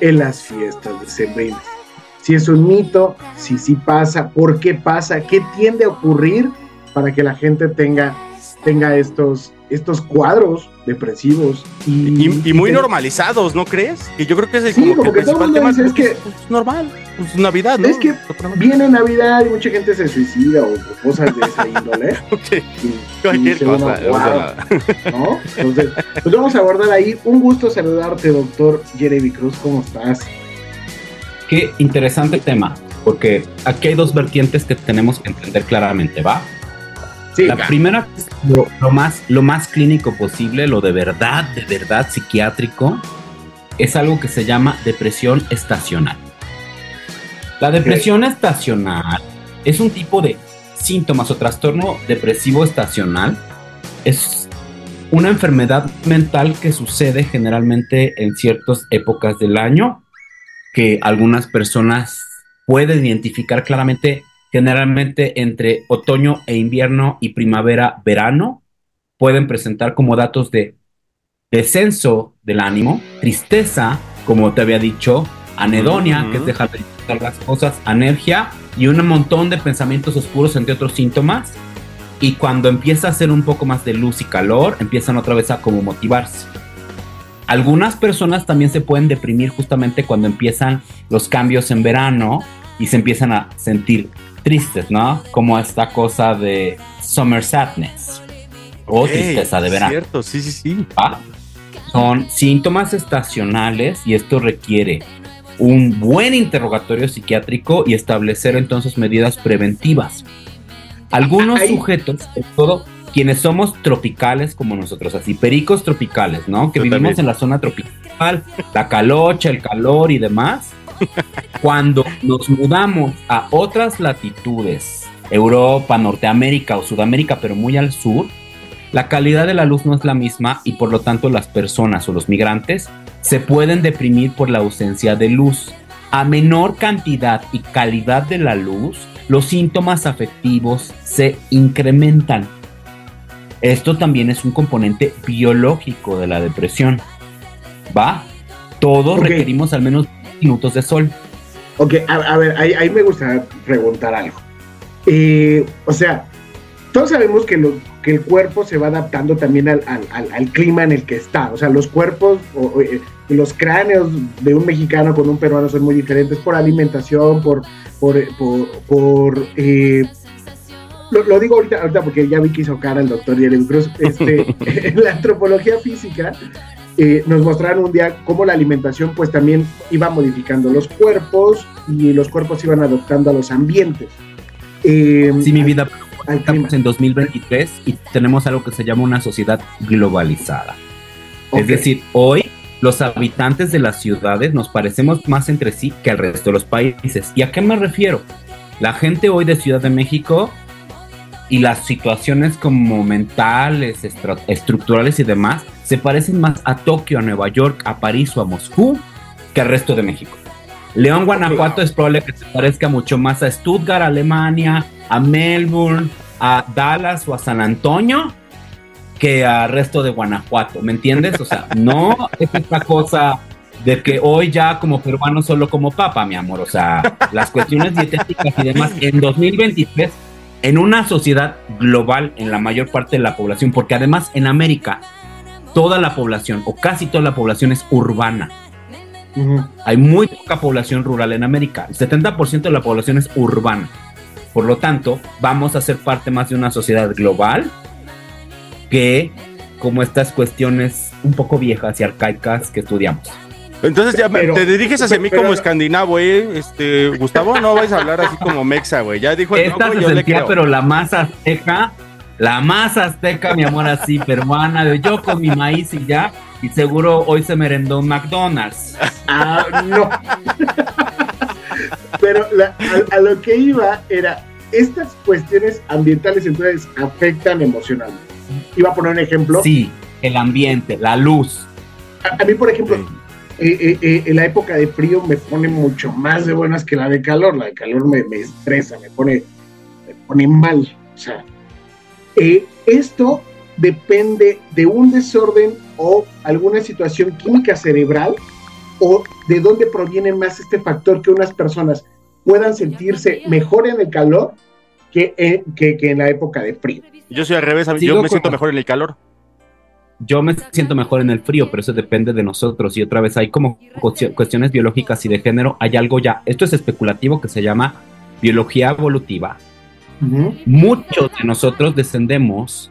en las fiestas decembrinas. Si es un mito, si sí pasa, por qué pasa, qué tiende a ocurrir para que la gente tenga, tenga estos, estos cuadros depresivos y, Y, y muy normalizados, ¿no crees? Que yo creo que es el, Sí, como como que que todo el principal tema. dice, es pues, es normal, pues Navidad, ¿no? Es que viene Navidad y mucha gente se suicida o, o cosas de esa índole. Ok, Y- y cualquier dice uno, cosa, no "Wow", pasa nada. ¿no? Entonces, pues vamos a abordar ahí. Un gusto saludarte, doctor Jeremy Cruz. ¿Cómo estás? Qué interesante tema, porque aquí hay dos vertientes que tenemos que entender claramente, ¿va? Sí, La primera es lo, lo más, lo más clínico posible, lo de verdad, de verdad psiquiátrico, es algo que se llama depresión estacional. La depresión estacional es un tipo de síntomas o trastorno depresivo estacional. Es una enfermedad mental que sucede generalmente en ciertas épocas del año, que algunas personas pueden identificar claramente generalmente entre otoño e invierno y primavera, verano, pueden presentar como datos de descenso del ánimo, tristeza, como te había dicho, anedonia, Ujú. que es dejar de disfrutar las cosas, anergia y un montón de pensamientos oscuros, entre otros síntomas. Y cuando empieza a hacer un poco más de luz y calor, empiezan otra vez a como motivarse. Algunas personas también se pueden deprimir justamente cuando empiezan los cambios en verano y se empiezan a sentir tristes, ¿no? Como esta cosa de summer sadness o Ey, tristeza de verano. Cierto, sí, sí, sí. ¿va? Son síntomas estacionales y esto requiere un buen interrogatorio psiquiátrico y establecer entonces medidas preventivas. Algunos sujetos, sobre todo quienes somos tropicales como nosotros, así pericos tropicales, ¿no? Que Yo vivimos también. en la zona tropical, la calocha, el calor y demás. Cuando nos mudamos a otras latitudes, Europa, Norteamérica o Sudamérica, pero muy al sur, la calidad de la luz no es la misma y por lo tanto las personas o los migrantes se pueden deprimir por la ausencia de luz. a menor cantidad y calidad de la luz, los síntomas afectivos se incrementan. Esto también es un componente biológico de la depresión. ¿Va? Todos requerimos al menos minutos de sol. Ok, a, a ver, ahí, ahí me gustaría preguntar algo. Eh, o sea, todos sabemos que, lo- que el cuerpo se va adaptando también al, al- al- al clima en el que está. O sea, los cuerpos, o- o, eh, los cráneos de un mexicano con un peruano son muy diferentes por alimentación, por... por, eh, por, por, eh, lo, lo digo ahorita, ahorita porque ya vi que hizo cara el doctor Jeremy Cruz. Este, en la antropología física eh, nos mostraron un día cómo la alimentación pues también iba modificando los cuerpos y los cuerpos iban adoptando a los ambientes. Eh, Sí, mi vida, al estamos en 2023 y tenemos algo que se llama una sociedad globalizada. Ok. Es decir, hoy los habitantes de las ciudades nos parecemos más entre sí que al resto de los países. ¿Y a qué me refiero? La gente hoy de Ciudad de México y las situaciones como mentales, estructurales y demás se parecen más a Tokio, a Nueva York, a París o a Moscú que al resto de México. León, Guanajuato es probable que se parezca mucho más a Stuttgart, Alemania, a Melbourne, a Dallas o a San Antonio que al resto de Guanajuato, ¿me entiendes? O sea, no es esta cosa de que hoy ya como peruano solo como papa, mi amor. O sea, las cuestiones dietéticas y demás en 2023 en una sociedad global en la mayor parte de la población, porque además en América toda la población o casi toda la población es urbana. Hay muy poca población rural en América. El 70% de la población es urbana. Por lo tanto, vamos a ser parte más de una sociedad global que como estas cuestiones un poco viejas y arcaicas que estudiamos. Entonces ya Pero- te diriges hacia mí pero- como escandinavo, ¿eh? Este, Gustavo, no vais a hablar así como mexa, güey. Ya dijo el Esta loco, se yo le sentía, creo. pero la más azteca, la más azteca, mi amor, así, peruana, de yo con mi maíz y ya, y seguro hoy se merendó un McDonald's. Ah, no. Pero la- a, a lo que iba era, estas cuestiones ambientales entonces afectan emocionalmente. Iba a poner un ejemplo. Sí, el ambiente, la luz. A, a mí, por ejemplo, eh, eh, eh, en la época de frío me pone mucho más de buenas que la de calor. La de calor me, me estresa, me pone, me pone mal. O sea, eh, esto depende de un desorden o alguna situación química cerebral o de dónde proviene más este factor que unas personas puedan sentirse mejor en el calor que, que, que en la época de frío. Yo soy al revés, a mí- Sigo yo me siento mejor en el calor. Yo me siento mejor en el frío, pero eso depende de nosotros. Y otra vez hay como cuestio- cuestiones biológicas y de género. Hay algo ya, esto es especulativo que se llama biología evolutiva. Muchos de nosotros descendemos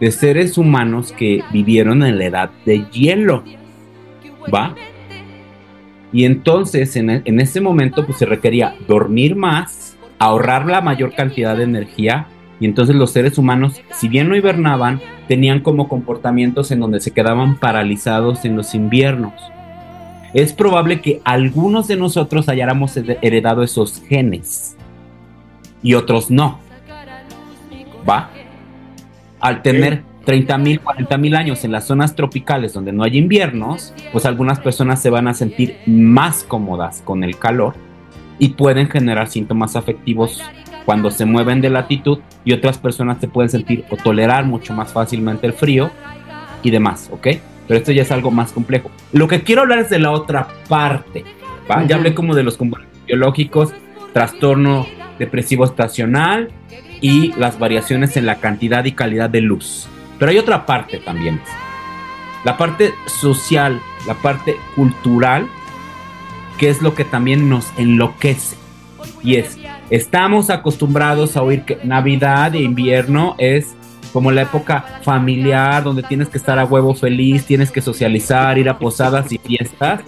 de seres humanos que vivieron en la edad de hielo. ¿Va? Y entonces en, e- en ese momento pues se requería dormir más, ahorrar la mayor cantidad de energía y entonces los seres humanos, si bien no hibernaban, tenían como comportamientos en donde se quedaban paralizados en los inviernos. Es probable que algunos de nosotros hayáramos he- heredado esos genes y otros no. ¿Va? Al tener 30 mil, 40 mil años en las zonas tropicales donde no hay inviernos, pues algunas personas se van a sentir más cómodas con el calor y pueden generar síntomas afectivos cuando se mueven de latitud y otras personas se pueden sentir o tolerar mucho más fácilmente el frío y demás, ¿ok? Pero esto ya es algo más complejo. Lo que quiero hablar es de la otra parte, ¿va? Ya hablé como de los componentes biológicos, trastorno depresivo estacional y las variaciones en la cantidad y calidad de luz. Pero hay otra parte también. La parte social, la parte cultural, que es lo que también nos enloquece. Y es, estamos acostumbrados a oír que Navidad e invierno es como la época familiar donde tienes que estar a huevo feliz, tienes que socializar, ir a posadas y fiestas.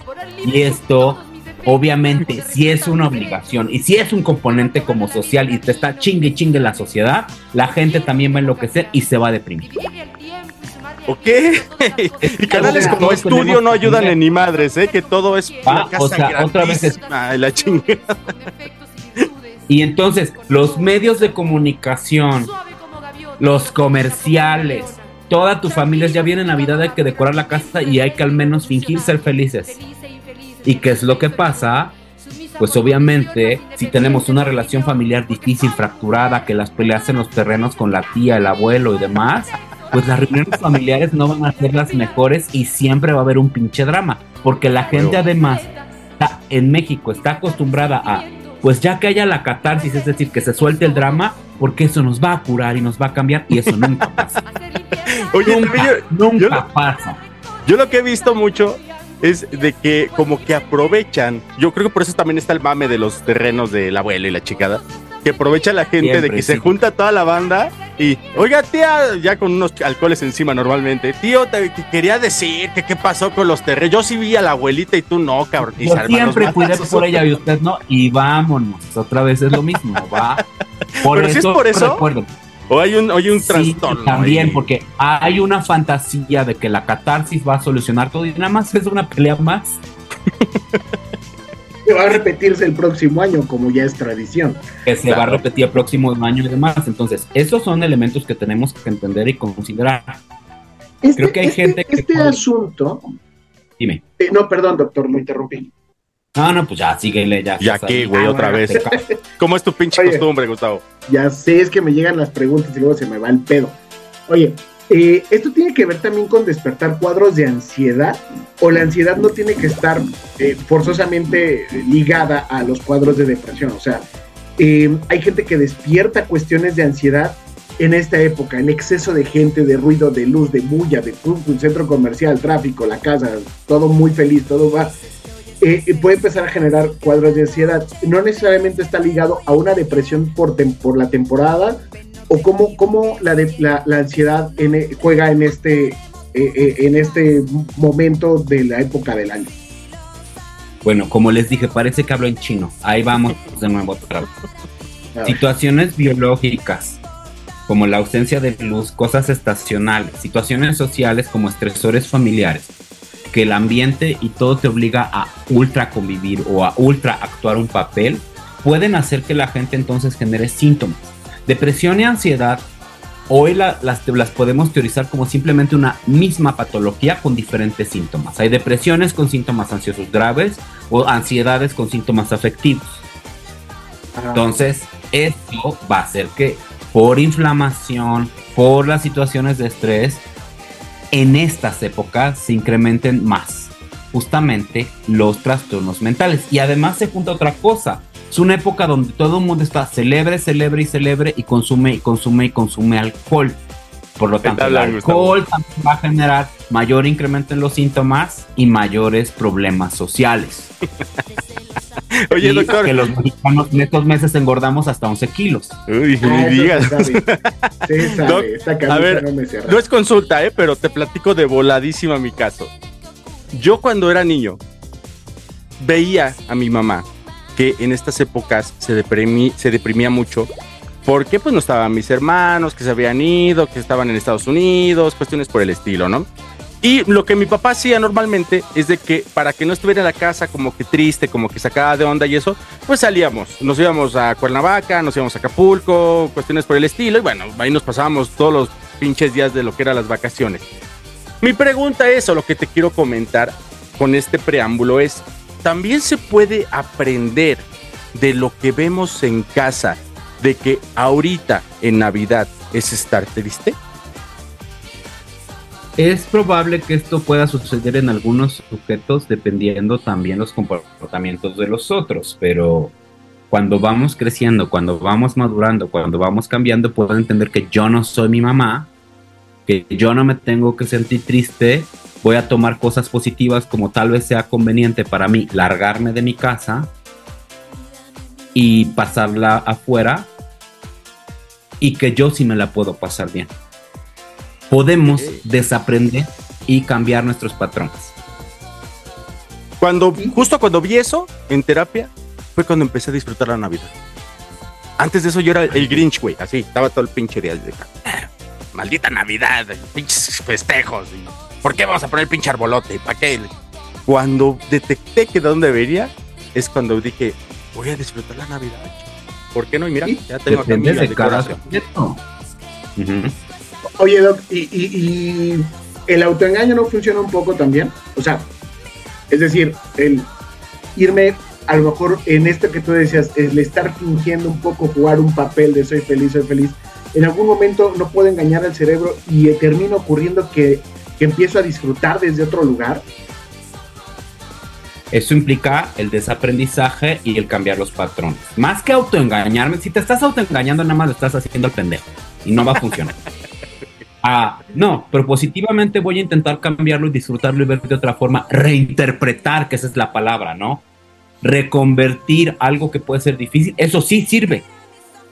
Y esto, obviamente, si es una obligación y si es un componente como social y te está chingue y chingue la sociedad, la gente también va a enloquecer y se va a deprimir. ¿Ok? y canales como estudio no ayudan en ni madres, ¿eh? Que todo es Ah, una casa o sea, otra vez es- la chingada. Y entonces, los medios de comunicación, los comerciales, toda tu familia ya viene Navidad, hay que decorar la casa y hay que al menos fingir ser felices. ¿Y qué es lo que pasa? pues obviamente si tenemos una relación familiar difícil, fracturada, que las peleas en los terrenos con la tía, el abuelo y demás, pues las reuniones familiares no van a ser las mejores y siempre va a haber un pinche drama, porque la gente además está, en México está acostumbrada a, pues ya que haya la catarsis, es decir, que se suelte el drama, porque eso nos va a curar y nos va a cambiar y eso nunca pasa. Oye, nunca, yo- nunca yo lo- pasa. Yo lo que he visto mucho es de que como que aprovechan, yo creo que por eso también está el mame de los terrenos de la abuela y la chicada, que aprovecha la gente de Siempre, que se junta toda la banda y, oiga tía, ya con unos alcoholes encima normalmente, tío, te, te quería decir que qué pasó con los terrenos, yo sí vi a la abuelita y tú no, cabrón. Y Yo siempre cuidé por ella y usted no, y vámonos. Otra vez es lo mismo, va. Por Pero si es eso, por eso, recuerdo. O hay un, hay un Sí, trastorno. también, ahí. porque hay una fantasía de que la catarsis va a solucionar todo y nada más es una pelea más. Que va a repetirse el próximo año, como ya es tradición. que se va a repetir el próximo año y demás. Entonces, esos son elementos que tenemos que entender y considerar. Este, Creo que hay este- gente que Este puede- asunto. Dime. eh, no, perdón, doctor, lo interrumpí. Ah, no, pues ya, síguele, ya. Ya que, güey, Ah, otra vez. ¿Cómo es tu pinche Oye. costumbre, Gustavo? Ya sé, es que me llegan las preguntas y luego se me va el pedo. Oye, eh, ¿esto tiene que ver también con despertar cuadros de ansiedad? ¿O la ansiedad no tiene que estar eh, forzosamente ligada a los cuadros de depresión? O sea, eh, hay gente que despierta cuestiones de ansiedad en esta época, el exceso de gente, de ruido, de luz, de bulla, de un centro comercial, tráfico, la casa, todo muy feliz, todo va. eh, puede empezar a generar cuadros de ansiedad. No necesariamente está ligado a una depresión por la temporada o cómo, cómo la, de- la, la ansiedad en juega en este, eh, eh, en este momento de la época del año. Bueno, como les dije, parece que hablo en chino. Ahí vamos de nuevo otra vez. Situaciones biológicas, como la ausencia de luz, cosas estacionales, situaciones sociales como estresores familiares, que el ambiente y todo te obliga a ultra convivir o a ultra actuar un papel, pueden hacer que la gente entonces genere síntomas. Depresión y ansiedad, hoy la- las, las podemos teorizar como simplemente una misma patología con diferentes síntomas. Hay depresiones con síntomas ansiosos graves o ansiedades con síntomas afectivos. Entonces, esto va a hacer que por inflamación, por las situaciones de estrés, en estas épocas se incrementen más justamente los trastornos mentales. Y además se junta otra cosa. Es una época donde todo el mundo está celebre, celebre y celebre y consume y consume y consume alcohol. Por lo ¿Qué tanto, el alcohol también va a generar mayor incremento en los síntomas y mayores problemas sociales. Oye, Y doctor. Que los mexicanos en estos meses engordamos hasta 11 kilos. Uy, ah, digas. se sabe. Se sabe, Doc, esta a ver, no me. No es consulta, ¿eh? pero te platico de voladísima mi caso. Yo cuando era niño veía a mi mamá que en estas épocas se, deprimí- se deprimía mucho porque pues no estaban mis hermanos, que se habían ido, que estaban en Estados Unidos, cuestiones por el estilo, ¿no? Y lo que mi papá hacía normalmente es de que para que no estuviera en la casa como que triste, como que sacaba de onda y eso, pues salíamos, nos íbamos a Cuernavaca, nos íbamos a Acapulco, cuestiones por el estilo y bueno, ahí nos pasábamos todos los pinches días de lo que eran las vacaciones. Mi pregunta es, o lo que te quiero comentar con este preámbulo es, ¿también se puede aprender de lo que vemos en casa, de que ahorita en Navidad es estar triste? Es probable que esto pueda suceder en algunos sujetos dependiendo también los comportamientos de los otros, pero cuando vamos creciendo, cuando vamos madurando, cuando vamos cambiando, puedo entender que yo no soy mi mamá, que yo no me tengo que sentir triste, voy a tomar cosas positivas como tal vez sea conveniente para mí largarme de mi casa y pasarla afuera y que yo sí me la puedo pasar bien podemos desaprender y cambiar nuestros patrones. Cuando, justo cuando vi eso en terapia, fue cuando empecé a disfrutar la Navidad. Antes de eso yo era el Grinch, güey, así, estaba todo el pinche día de "Ah, Maldita Navidad, pinches festejos. y, ¿Por qué vamos a poner el pinche arbolote? ¿Para qué? Cuando detecté que de dónde venía, es cuando dije, voy a disfrutar la Navidad. ¿Por qué no? Y mira, ya tengo aquí mi de cada decoración. Ujú. Oye, Doc, ¿y, y- y el autoengaño no funciona un poco también? O sea, es decir, el irme a lo mejor en esto que tú decías, el estar fingiendo un poco jugar un papel de soy feliz, soy feliz, en algún momento no puedo engañar al cerebro y eh, termina ocurriendo que, que empiezo a disfrutar desde otro lugar. Eso implica el desaprendizaje y el cambiar los patrones. Más que autoengañarme, si te estás autoengañando, nada más lo estás haciendo al pendejo y no va a funcionar. Ah, no, pero positivamente voy a intentar cambiarlo y disfrutarlo y ver de otra forma, reinterpretar, que esa es la palabra, ¿no? Reconvertir algo que puede ser difícil, eso sí sirve,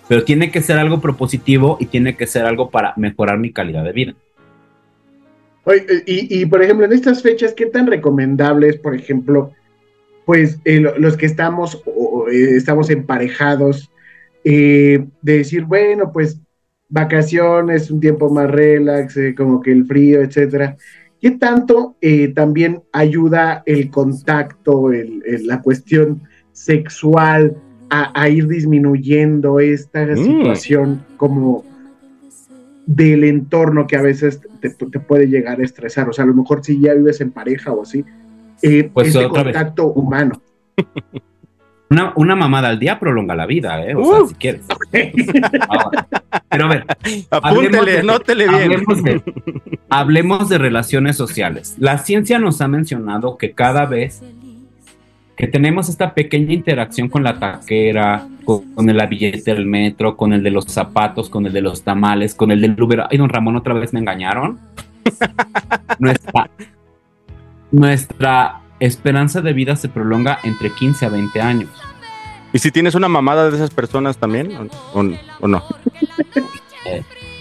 pero tiene que ser algo propositivo y tiene que ser algo para mejorar mi calidad de vida. Oye, y, y, por ejemplo, en estas fechas, ¿qué tan recomendable es, por ejemplo, pues eh, los que estamos, o, eh, estamos emparejados, eh, de decir, bueno, pues vacaciones, un tiempo más relax, como que el frío, etcétera. ¿Qué tanto también ayuda el contacto, el, la cuestión sexual a, a ir disminuyendo esta mm. situación como del entorno que a veces te, te, puede llegar a estresar? O sea, a lo mejor si ya vives en pareja o así, eh, pues ese contacto vez. humano. Una, una, mamada al día prolonga la vida, ¿eh? O uh. sea, si quieres. Ahora, pero a ver. Apúntele, de, nótele bien. Hablemos de, hablemos de relaciones sociales. La ciencia nos ha mencionado que cada vez que tenemos esta pequeña interacción con la taquera, con, con el billete del metro, con el de los zapatos, con el de los tamales, con el del Uber. Ay, don Ramón, otra vez me engañaron. nuestra, nuestra esperanza de vida se prolonga entre 15 a 20 años. ¿Y si tienes una mamada de esas personas también o, o, o no?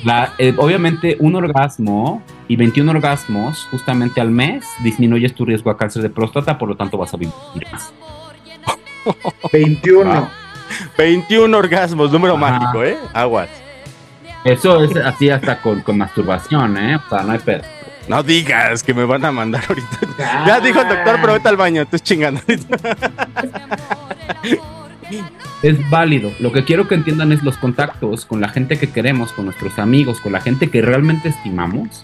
La, eh, obviamente un orgasmo y 21 orgasmos justamente al mes disminuyes tu riesgo a cáncer de próstata, por lo tanto vas a vivir más. 21. Wow. 21 orgasmos, número Ajá. mágico, ¿eh? Aguas. Eso es así hasta con, con masturbación, ¿eh? O sea, no hay pedo. No digas que me van a mandar ahorita. Ah. Ya dijo el doctor, pero vete al baño, estás chingando. es válido. Lo que quiero que entiendan es los contactos con la gente que queremos, con nuestros amigos, con la gente que realmente estimamos.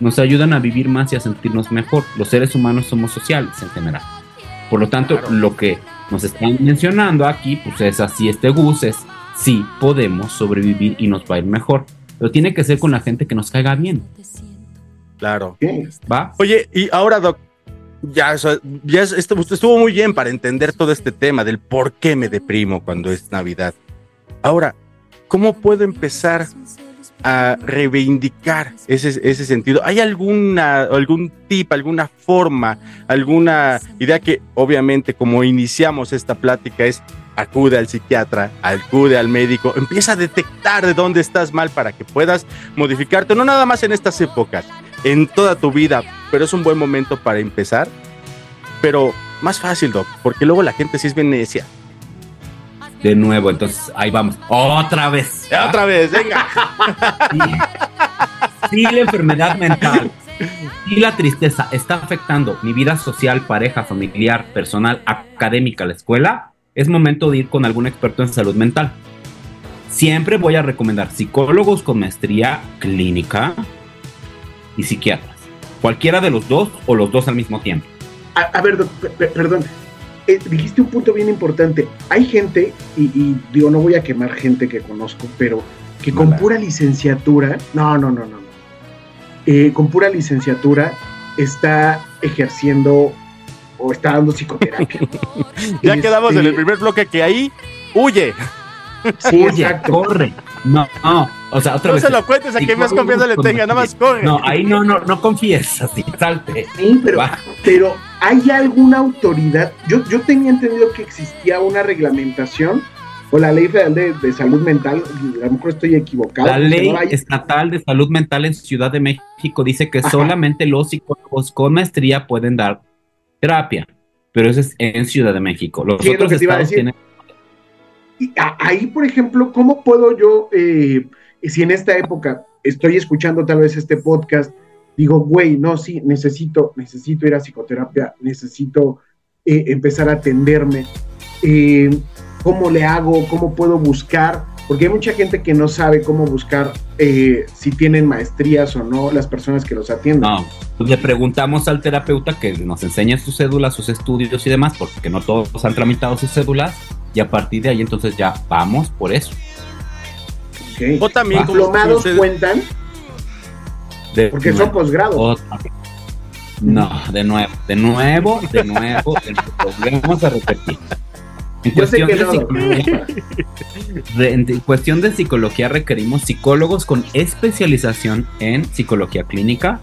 Nos ayudan a vivir más y a sentirnos mejor. Los seres humanos somos sociales en general. Por lo tanto, claro. lo que nos están mencionando aquí, pues es así, este Gus es sí podemos sobrevivir y nos va a ir mejor. Pero tiene que ser con la gente que nos caiga bien. Claro. ¿Va? Oye, y ahora, Doc, ya, ya esto, estuvo muy bien para entender todo este tema del por qué me deprimo cuando es Navidad. Ahora, ¿cómo puedo empezar a reivindicar ese, ese sentido? ¿Hay alguna, algún tip, alguna forma, alguna idea que obviamente como iniciamos esta plática es acude al psiquiatra, acude al médico, empieza a detectar de dónde estás mal para que puedas modificarte, no nada más en estas épocas, en toda tu vida, pero es un buen momento para empezar. Pero más fácil, Doc, porque luego la gente sí es bien necia. De nuevo, entonces ahí vamos. Otra vez. Otra vez, venga. Sí. sí, la enfermedad mental y la tristeza está afectando mi vida social, pareja, familiar, personal, académica, la escuela, es momento de ir con algún experto en salud mental. Siempre voy a recomendar psicólogos con maestría clínica, y psiquiatras. Cualquiera de los dos o los dos al mismo tiempo. A, a ver, perdón, eh, dijiste un punto bien importante. Hay gente, y, y, digo, no voy a quemar gente que conozco, pero que con pura licenciatura, no, no, no, no, no. Eh, con pura licenciatura está ejerciendo o está dando psicoterapia. ya este, quedamos en el primer bloque que ahí huye. Sí, huye, exacto. corre. No, no, o sea, otra no vez. No se lo cuentes a quien más confianza le tenga, nada más corre. No, ahí no, no, no confíes así, salte. Sí, pero, pero ¿hay alguna autoridad? Yo, yo tenía entendido que existía una reglamentación o la ley federal de, de, salud mental, a lo mejor estoy equivocado. La ley no hay... estatal de salud mental en Ciudad de México dice que Ajá. solamente los psicólogos con maestría pueden dar terapia, pero eso es en Ciudad de México. Los otros estados tienen y ahí, por ejemplo, ¿cómo puedo yo, eh, si en esta época estoy escuchando tal vez este podcast, digo, güey, no, sí, necesito, necesito ir a psicoterapia, necesito eh, empezar a atenderme, eh, ¿cómo le hago? ¿Cómo puedo buscar porque hay mucha gente que no sabe cómo buscar si tienen maestrías o no las personas que los atienden. No, pues le preguntamos al terapeuta que nos enseñe sus cédulas, sus estudios y demás, porque no todos han tramitado sus cédulas, y a partir de ahí entonces ya vamos por eso. O también como ¿Diplomados ustedes- cuentan? De Porque son nuevo. posgrados. Otra. No, de nuevo, de nuevo, de nuevo, de nuevo. Volvemos a repetir. En Yo sé cuestión, que de no. psicología, en cuestión de psicología requerimos psicólogos con especialización en psicología clínica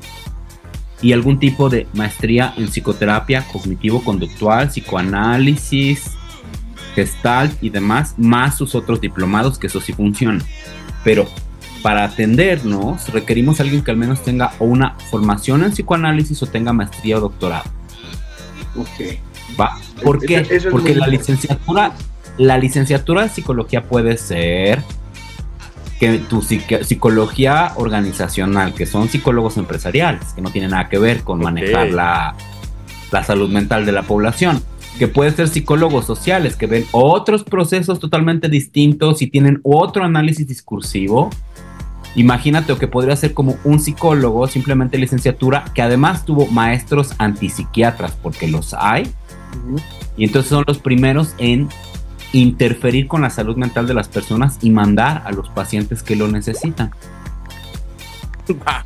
y algún tipo de maestría en psicoterapia cognitivo-conductual, psicoanálisis, gestalt y demás, más sus otros diplomados, que eso sí funciona. Pero para atendernos requerimos a alguien que al menos tenga una formación en psicoanálisis o tenga maestría o doctorado. Ok. ¿va? ¿Por qué? Eso- eso es Porque la licenciatura, la licenciatura de psicología puede ser que tu psique- psicología organizacional, que son psicólogos empresariales, que no tienen nada que ver con manejar la, la salud mental de la población, que pueden ser psicólogos sociales, que ven otros procesos totalmente distintos y tienen otro análisis discursivo. Imagínate o que podría ser como un psicólogo, simplemente licenciatura, que además tuvo maestros antipsiquiatras, porque los hay, y entonces son los primeros en interferir con la salud mental de las personas y mandar a los pacientes que lo necesitan. Wow.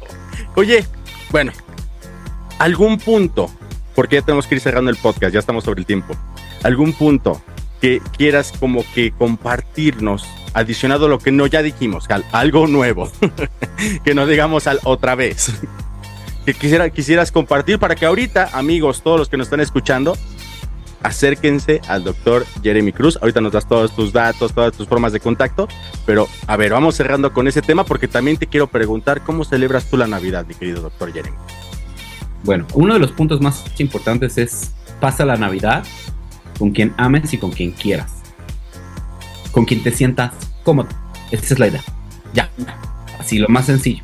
Oye, bueno, algún punto, porque ya tenemos que ir cerrando el podcast, ya estamos sobre el tiempo. Algún punto que quieras como que compartirnos, adicionado a lo que no ya dijimos, algo nuevo, que no digamos al otra vez. Que quisiera, quisieras compartir para que ahorita, amigos, todos los que nos están escuchando, acérquense al doctor Jeremy Cruz. Ahorita nos das todos tus datos, todas tus formas de contacto. Pero, a ver, vamos cerrando con ese tema porque también te quiero preguntar cómo celebras tú la Navidad, mi querido doctor Jeremy. Bueno, uno de los puntos más importantes es pasa la Navidad con quien ames y con quien quieras. Con quien te sientas cómodo. Esa es la idea. Ya. Así, lo más sencillo.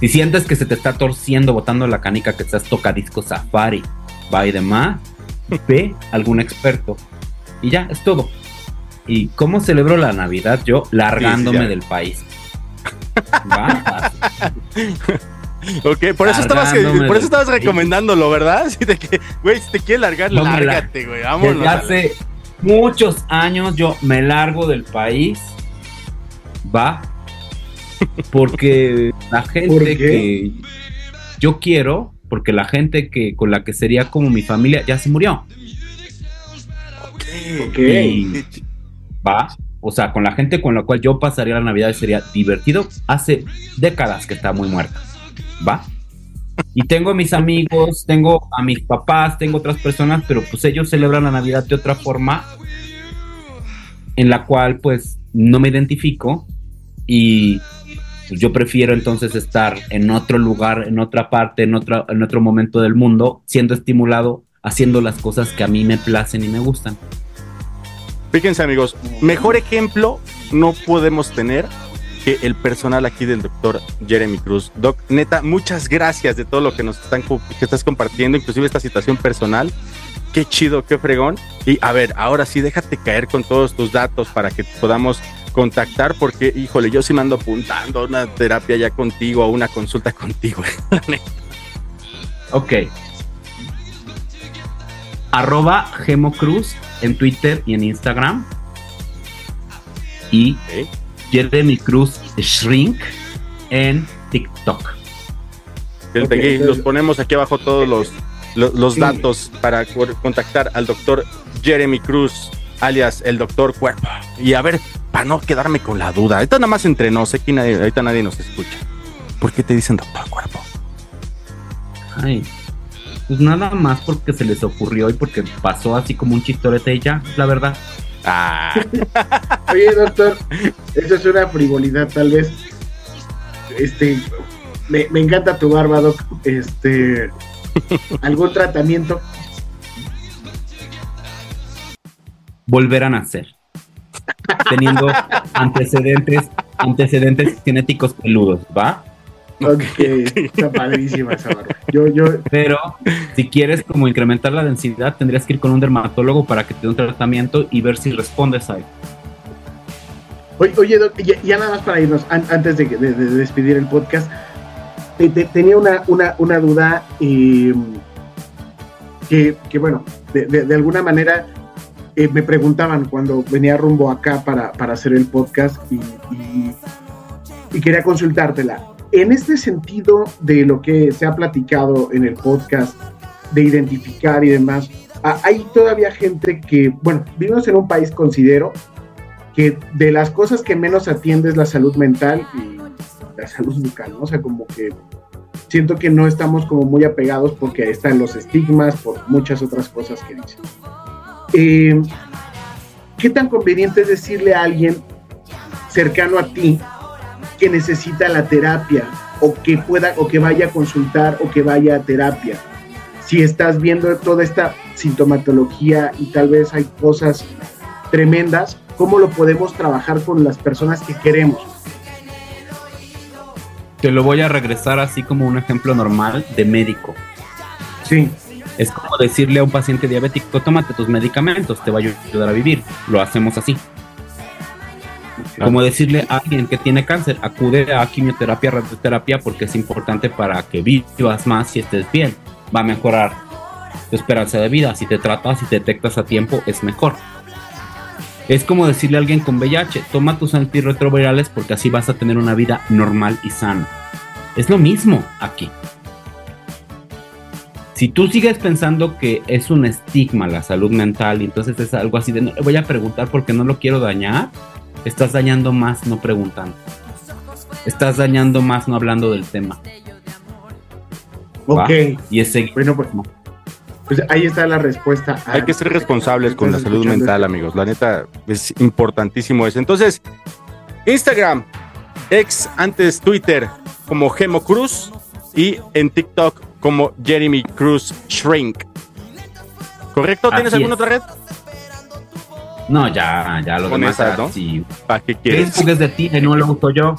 Si sientes que se te está torciendo, botando la canica, que estás tocadisco safari, va y demás, ve algún experto. Y ya, es todo. ¿Y cómo celebro la Navidad? Yo largándome del país. Va, Ok, por eso estabas, por eso estabas recomendándolo, ¿verdad? Así de que, güey, si te quieres largar, No lárgate, güey, vámonos. Desde hace muchos años yo me largo del país. Va. Porque la ¿Por gente que yo quiero, porque la gente que con la que sería como mi familia ya se murió. Ok. Y va. O sea, con la gente con la cual yo pasaría la Navidad sería divertido. Hace décadas que está muy muerta. Va. Y tengo a mis amigos, tengo a mis papás, tengo otras personas, pero pues ellos celebran la Navidad de otra forma en la cual pues no me identifico y pues, yo prefiero entonces estar en otro lugar, en otra parte, en, otra, en otro momento del mundo, siendo estimulado, haciendo las cosas que a mí me placen y me gustan. Fíjense, amigos, mejor ejemplo no podemos tener que el personal aquí del doctor Jeremy Cruz. Doc, neta, muchas gracias de todo lo que nos están que estás compartiendo, inclusive esta situación personal. Qué chido, qué fregón. Y a ver, ahora sí, déjate caer con todos tus datos para que podamos contactar, porque, híjole, yo sí me ando apuntando a una terapia ya contigo, a una consulta contigo. Ok. Arroba Gemocruz en Twitter y en Instagram. Y. Jeremy Cruz Shrink en TikTok. Los ponemos aquí abajo todos los, los, los Sí. datos para co- contactar al doctor Jeremy Cruz, alias el doctor Cuerpo. Y a ver, para no quedarme con la duda, ahorita nada más entre nos, aquí nadie, ahorita nadie nos escucha. ¿Por qué te dicen doctor Cuerpo? Ay. Pues nada más porque se les ocurrió y porque pasó así como un chistorete y ya, la verdad. Ah, Oye, doctor, eso es una frivolidad, tal vez. Este, me, me encanta tu barba, doc. Este, algún tratamiento. Volver a nacer. Teniendo antecedentes, antecedentes genéticos peludos, ¿va? Ok, está padrísima esa barba. Yo, yo, Pero si quieres como incrementar la densidad, tendrías que ir con un dermatólogo para que te dé un tratamiento y ver si respondes a él. Oye, ya, nada más para irnos, antes de, despedir el podcast, tenía una, una, duda em, que, bueno, de, alguna manera eh, me preguntaban cuando venía rumbo acá para, hacer el podcast y, y, quería consultártela. En este sentido de lo que se ha platicado en el podcast, de identificar y demás, hay todavía gente que, bueno, vivimos en un país, considero, que de las cosas que menos atiende es la salud mental y la salud bucal, ¿no? O sea, como que siento que no estamos como muy apegados porque están los estigmas, por muchas otras cosas que dicen. Eh, ¿Qué tan conveniente es decirle a alguien cercano a ti que necesita la terapia o que pueda o que vaya a consultar o que vaya a terapia? Si estás viendo toda esta sintomatología y tal vez hay cosas tremendas, ¿cómo lo podemos trabajar con las personas que queremos? Te lo voy a regresar así como un ejemplo normal de médico. Sí. Es como decirle a un paciente diabético, tómate tus medicamentos, te va a ayudar a vivir. Lo hacemos así. Como decirle a alguien que tiene cáncer, acude a quimioterapia, radioterapia, porque es importante para que vivas más y estés bien. Va a mejorar tu esperanza de vida. Si te tratas te detectas a tiempo, es mejor. Es como decirle a alguien con VIH, toma tus antirretrovirales porque así vas a tener una vida normal y sana. Es lo mismo aquí. Si tú sigues pensando que es un estigma la salud mental entonces es algo así de no le voy a preguntar porque no lo quiero dañar, estás dañando más no preguntando. Estás dañando más no hablando del tema. Ok. Y es seguir. Bueno, pues, pues ahí está la respuesta. Hay que ser responsables con la salud mental, amigos. La neta es importantísimo eso. Entonces, Instagram, ex antes Twitter como Gemo Cruz y en TikTok como Jeremy Cruz Shrink. ¿Correcto? ¿Tienes alguna otra red? No, ya, ya lo demás. ¿no? ¿Para qué quieres? Facebook es de ti, no lo uso yo.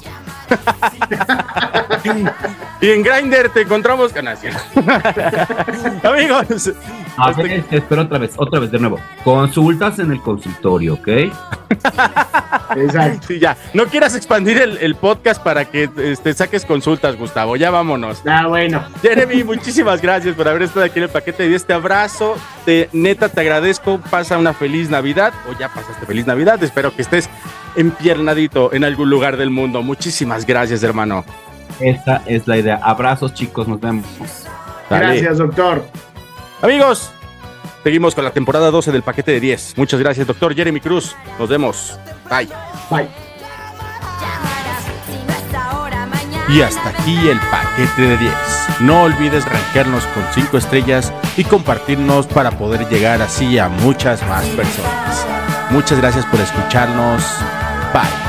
Y en Grindr te encontramos ganancias. Amigos. A ver, espero otra vez, otra vez de nuevo. Consultas en el consultorio, ¿ok? Exacto. Sí, ya. No quieras expandir el, podcast para que este, saques consultas, Gustavo. Ya vámonos. Ah, bueno. Jeremy, muchísimas gracias por haber estado aquí en el paquete de este abrazo. Te, neta, te agradezco. Pasa una feliz Navidad. O ya pasaste feliz Navidad. Espero que estés empiernadito en algún lugar del mundo. Muchísimas gracias, hermano. Esa es la idea. Abrazos, chicos. Nos vemos. Gracias, doctor. Amigos, seguimos con la temporada 12 del paquete de 10. Muchas gracias, doctor Jeremy Cruz. Nos vemos. Bye. Bye. Y hasta aquí el paquete de 10. No olvides rankearnos con 5 estrellas y compartirnos para poder llegar así a muchas más personas. Muchas gracias por escucharnos. Bye.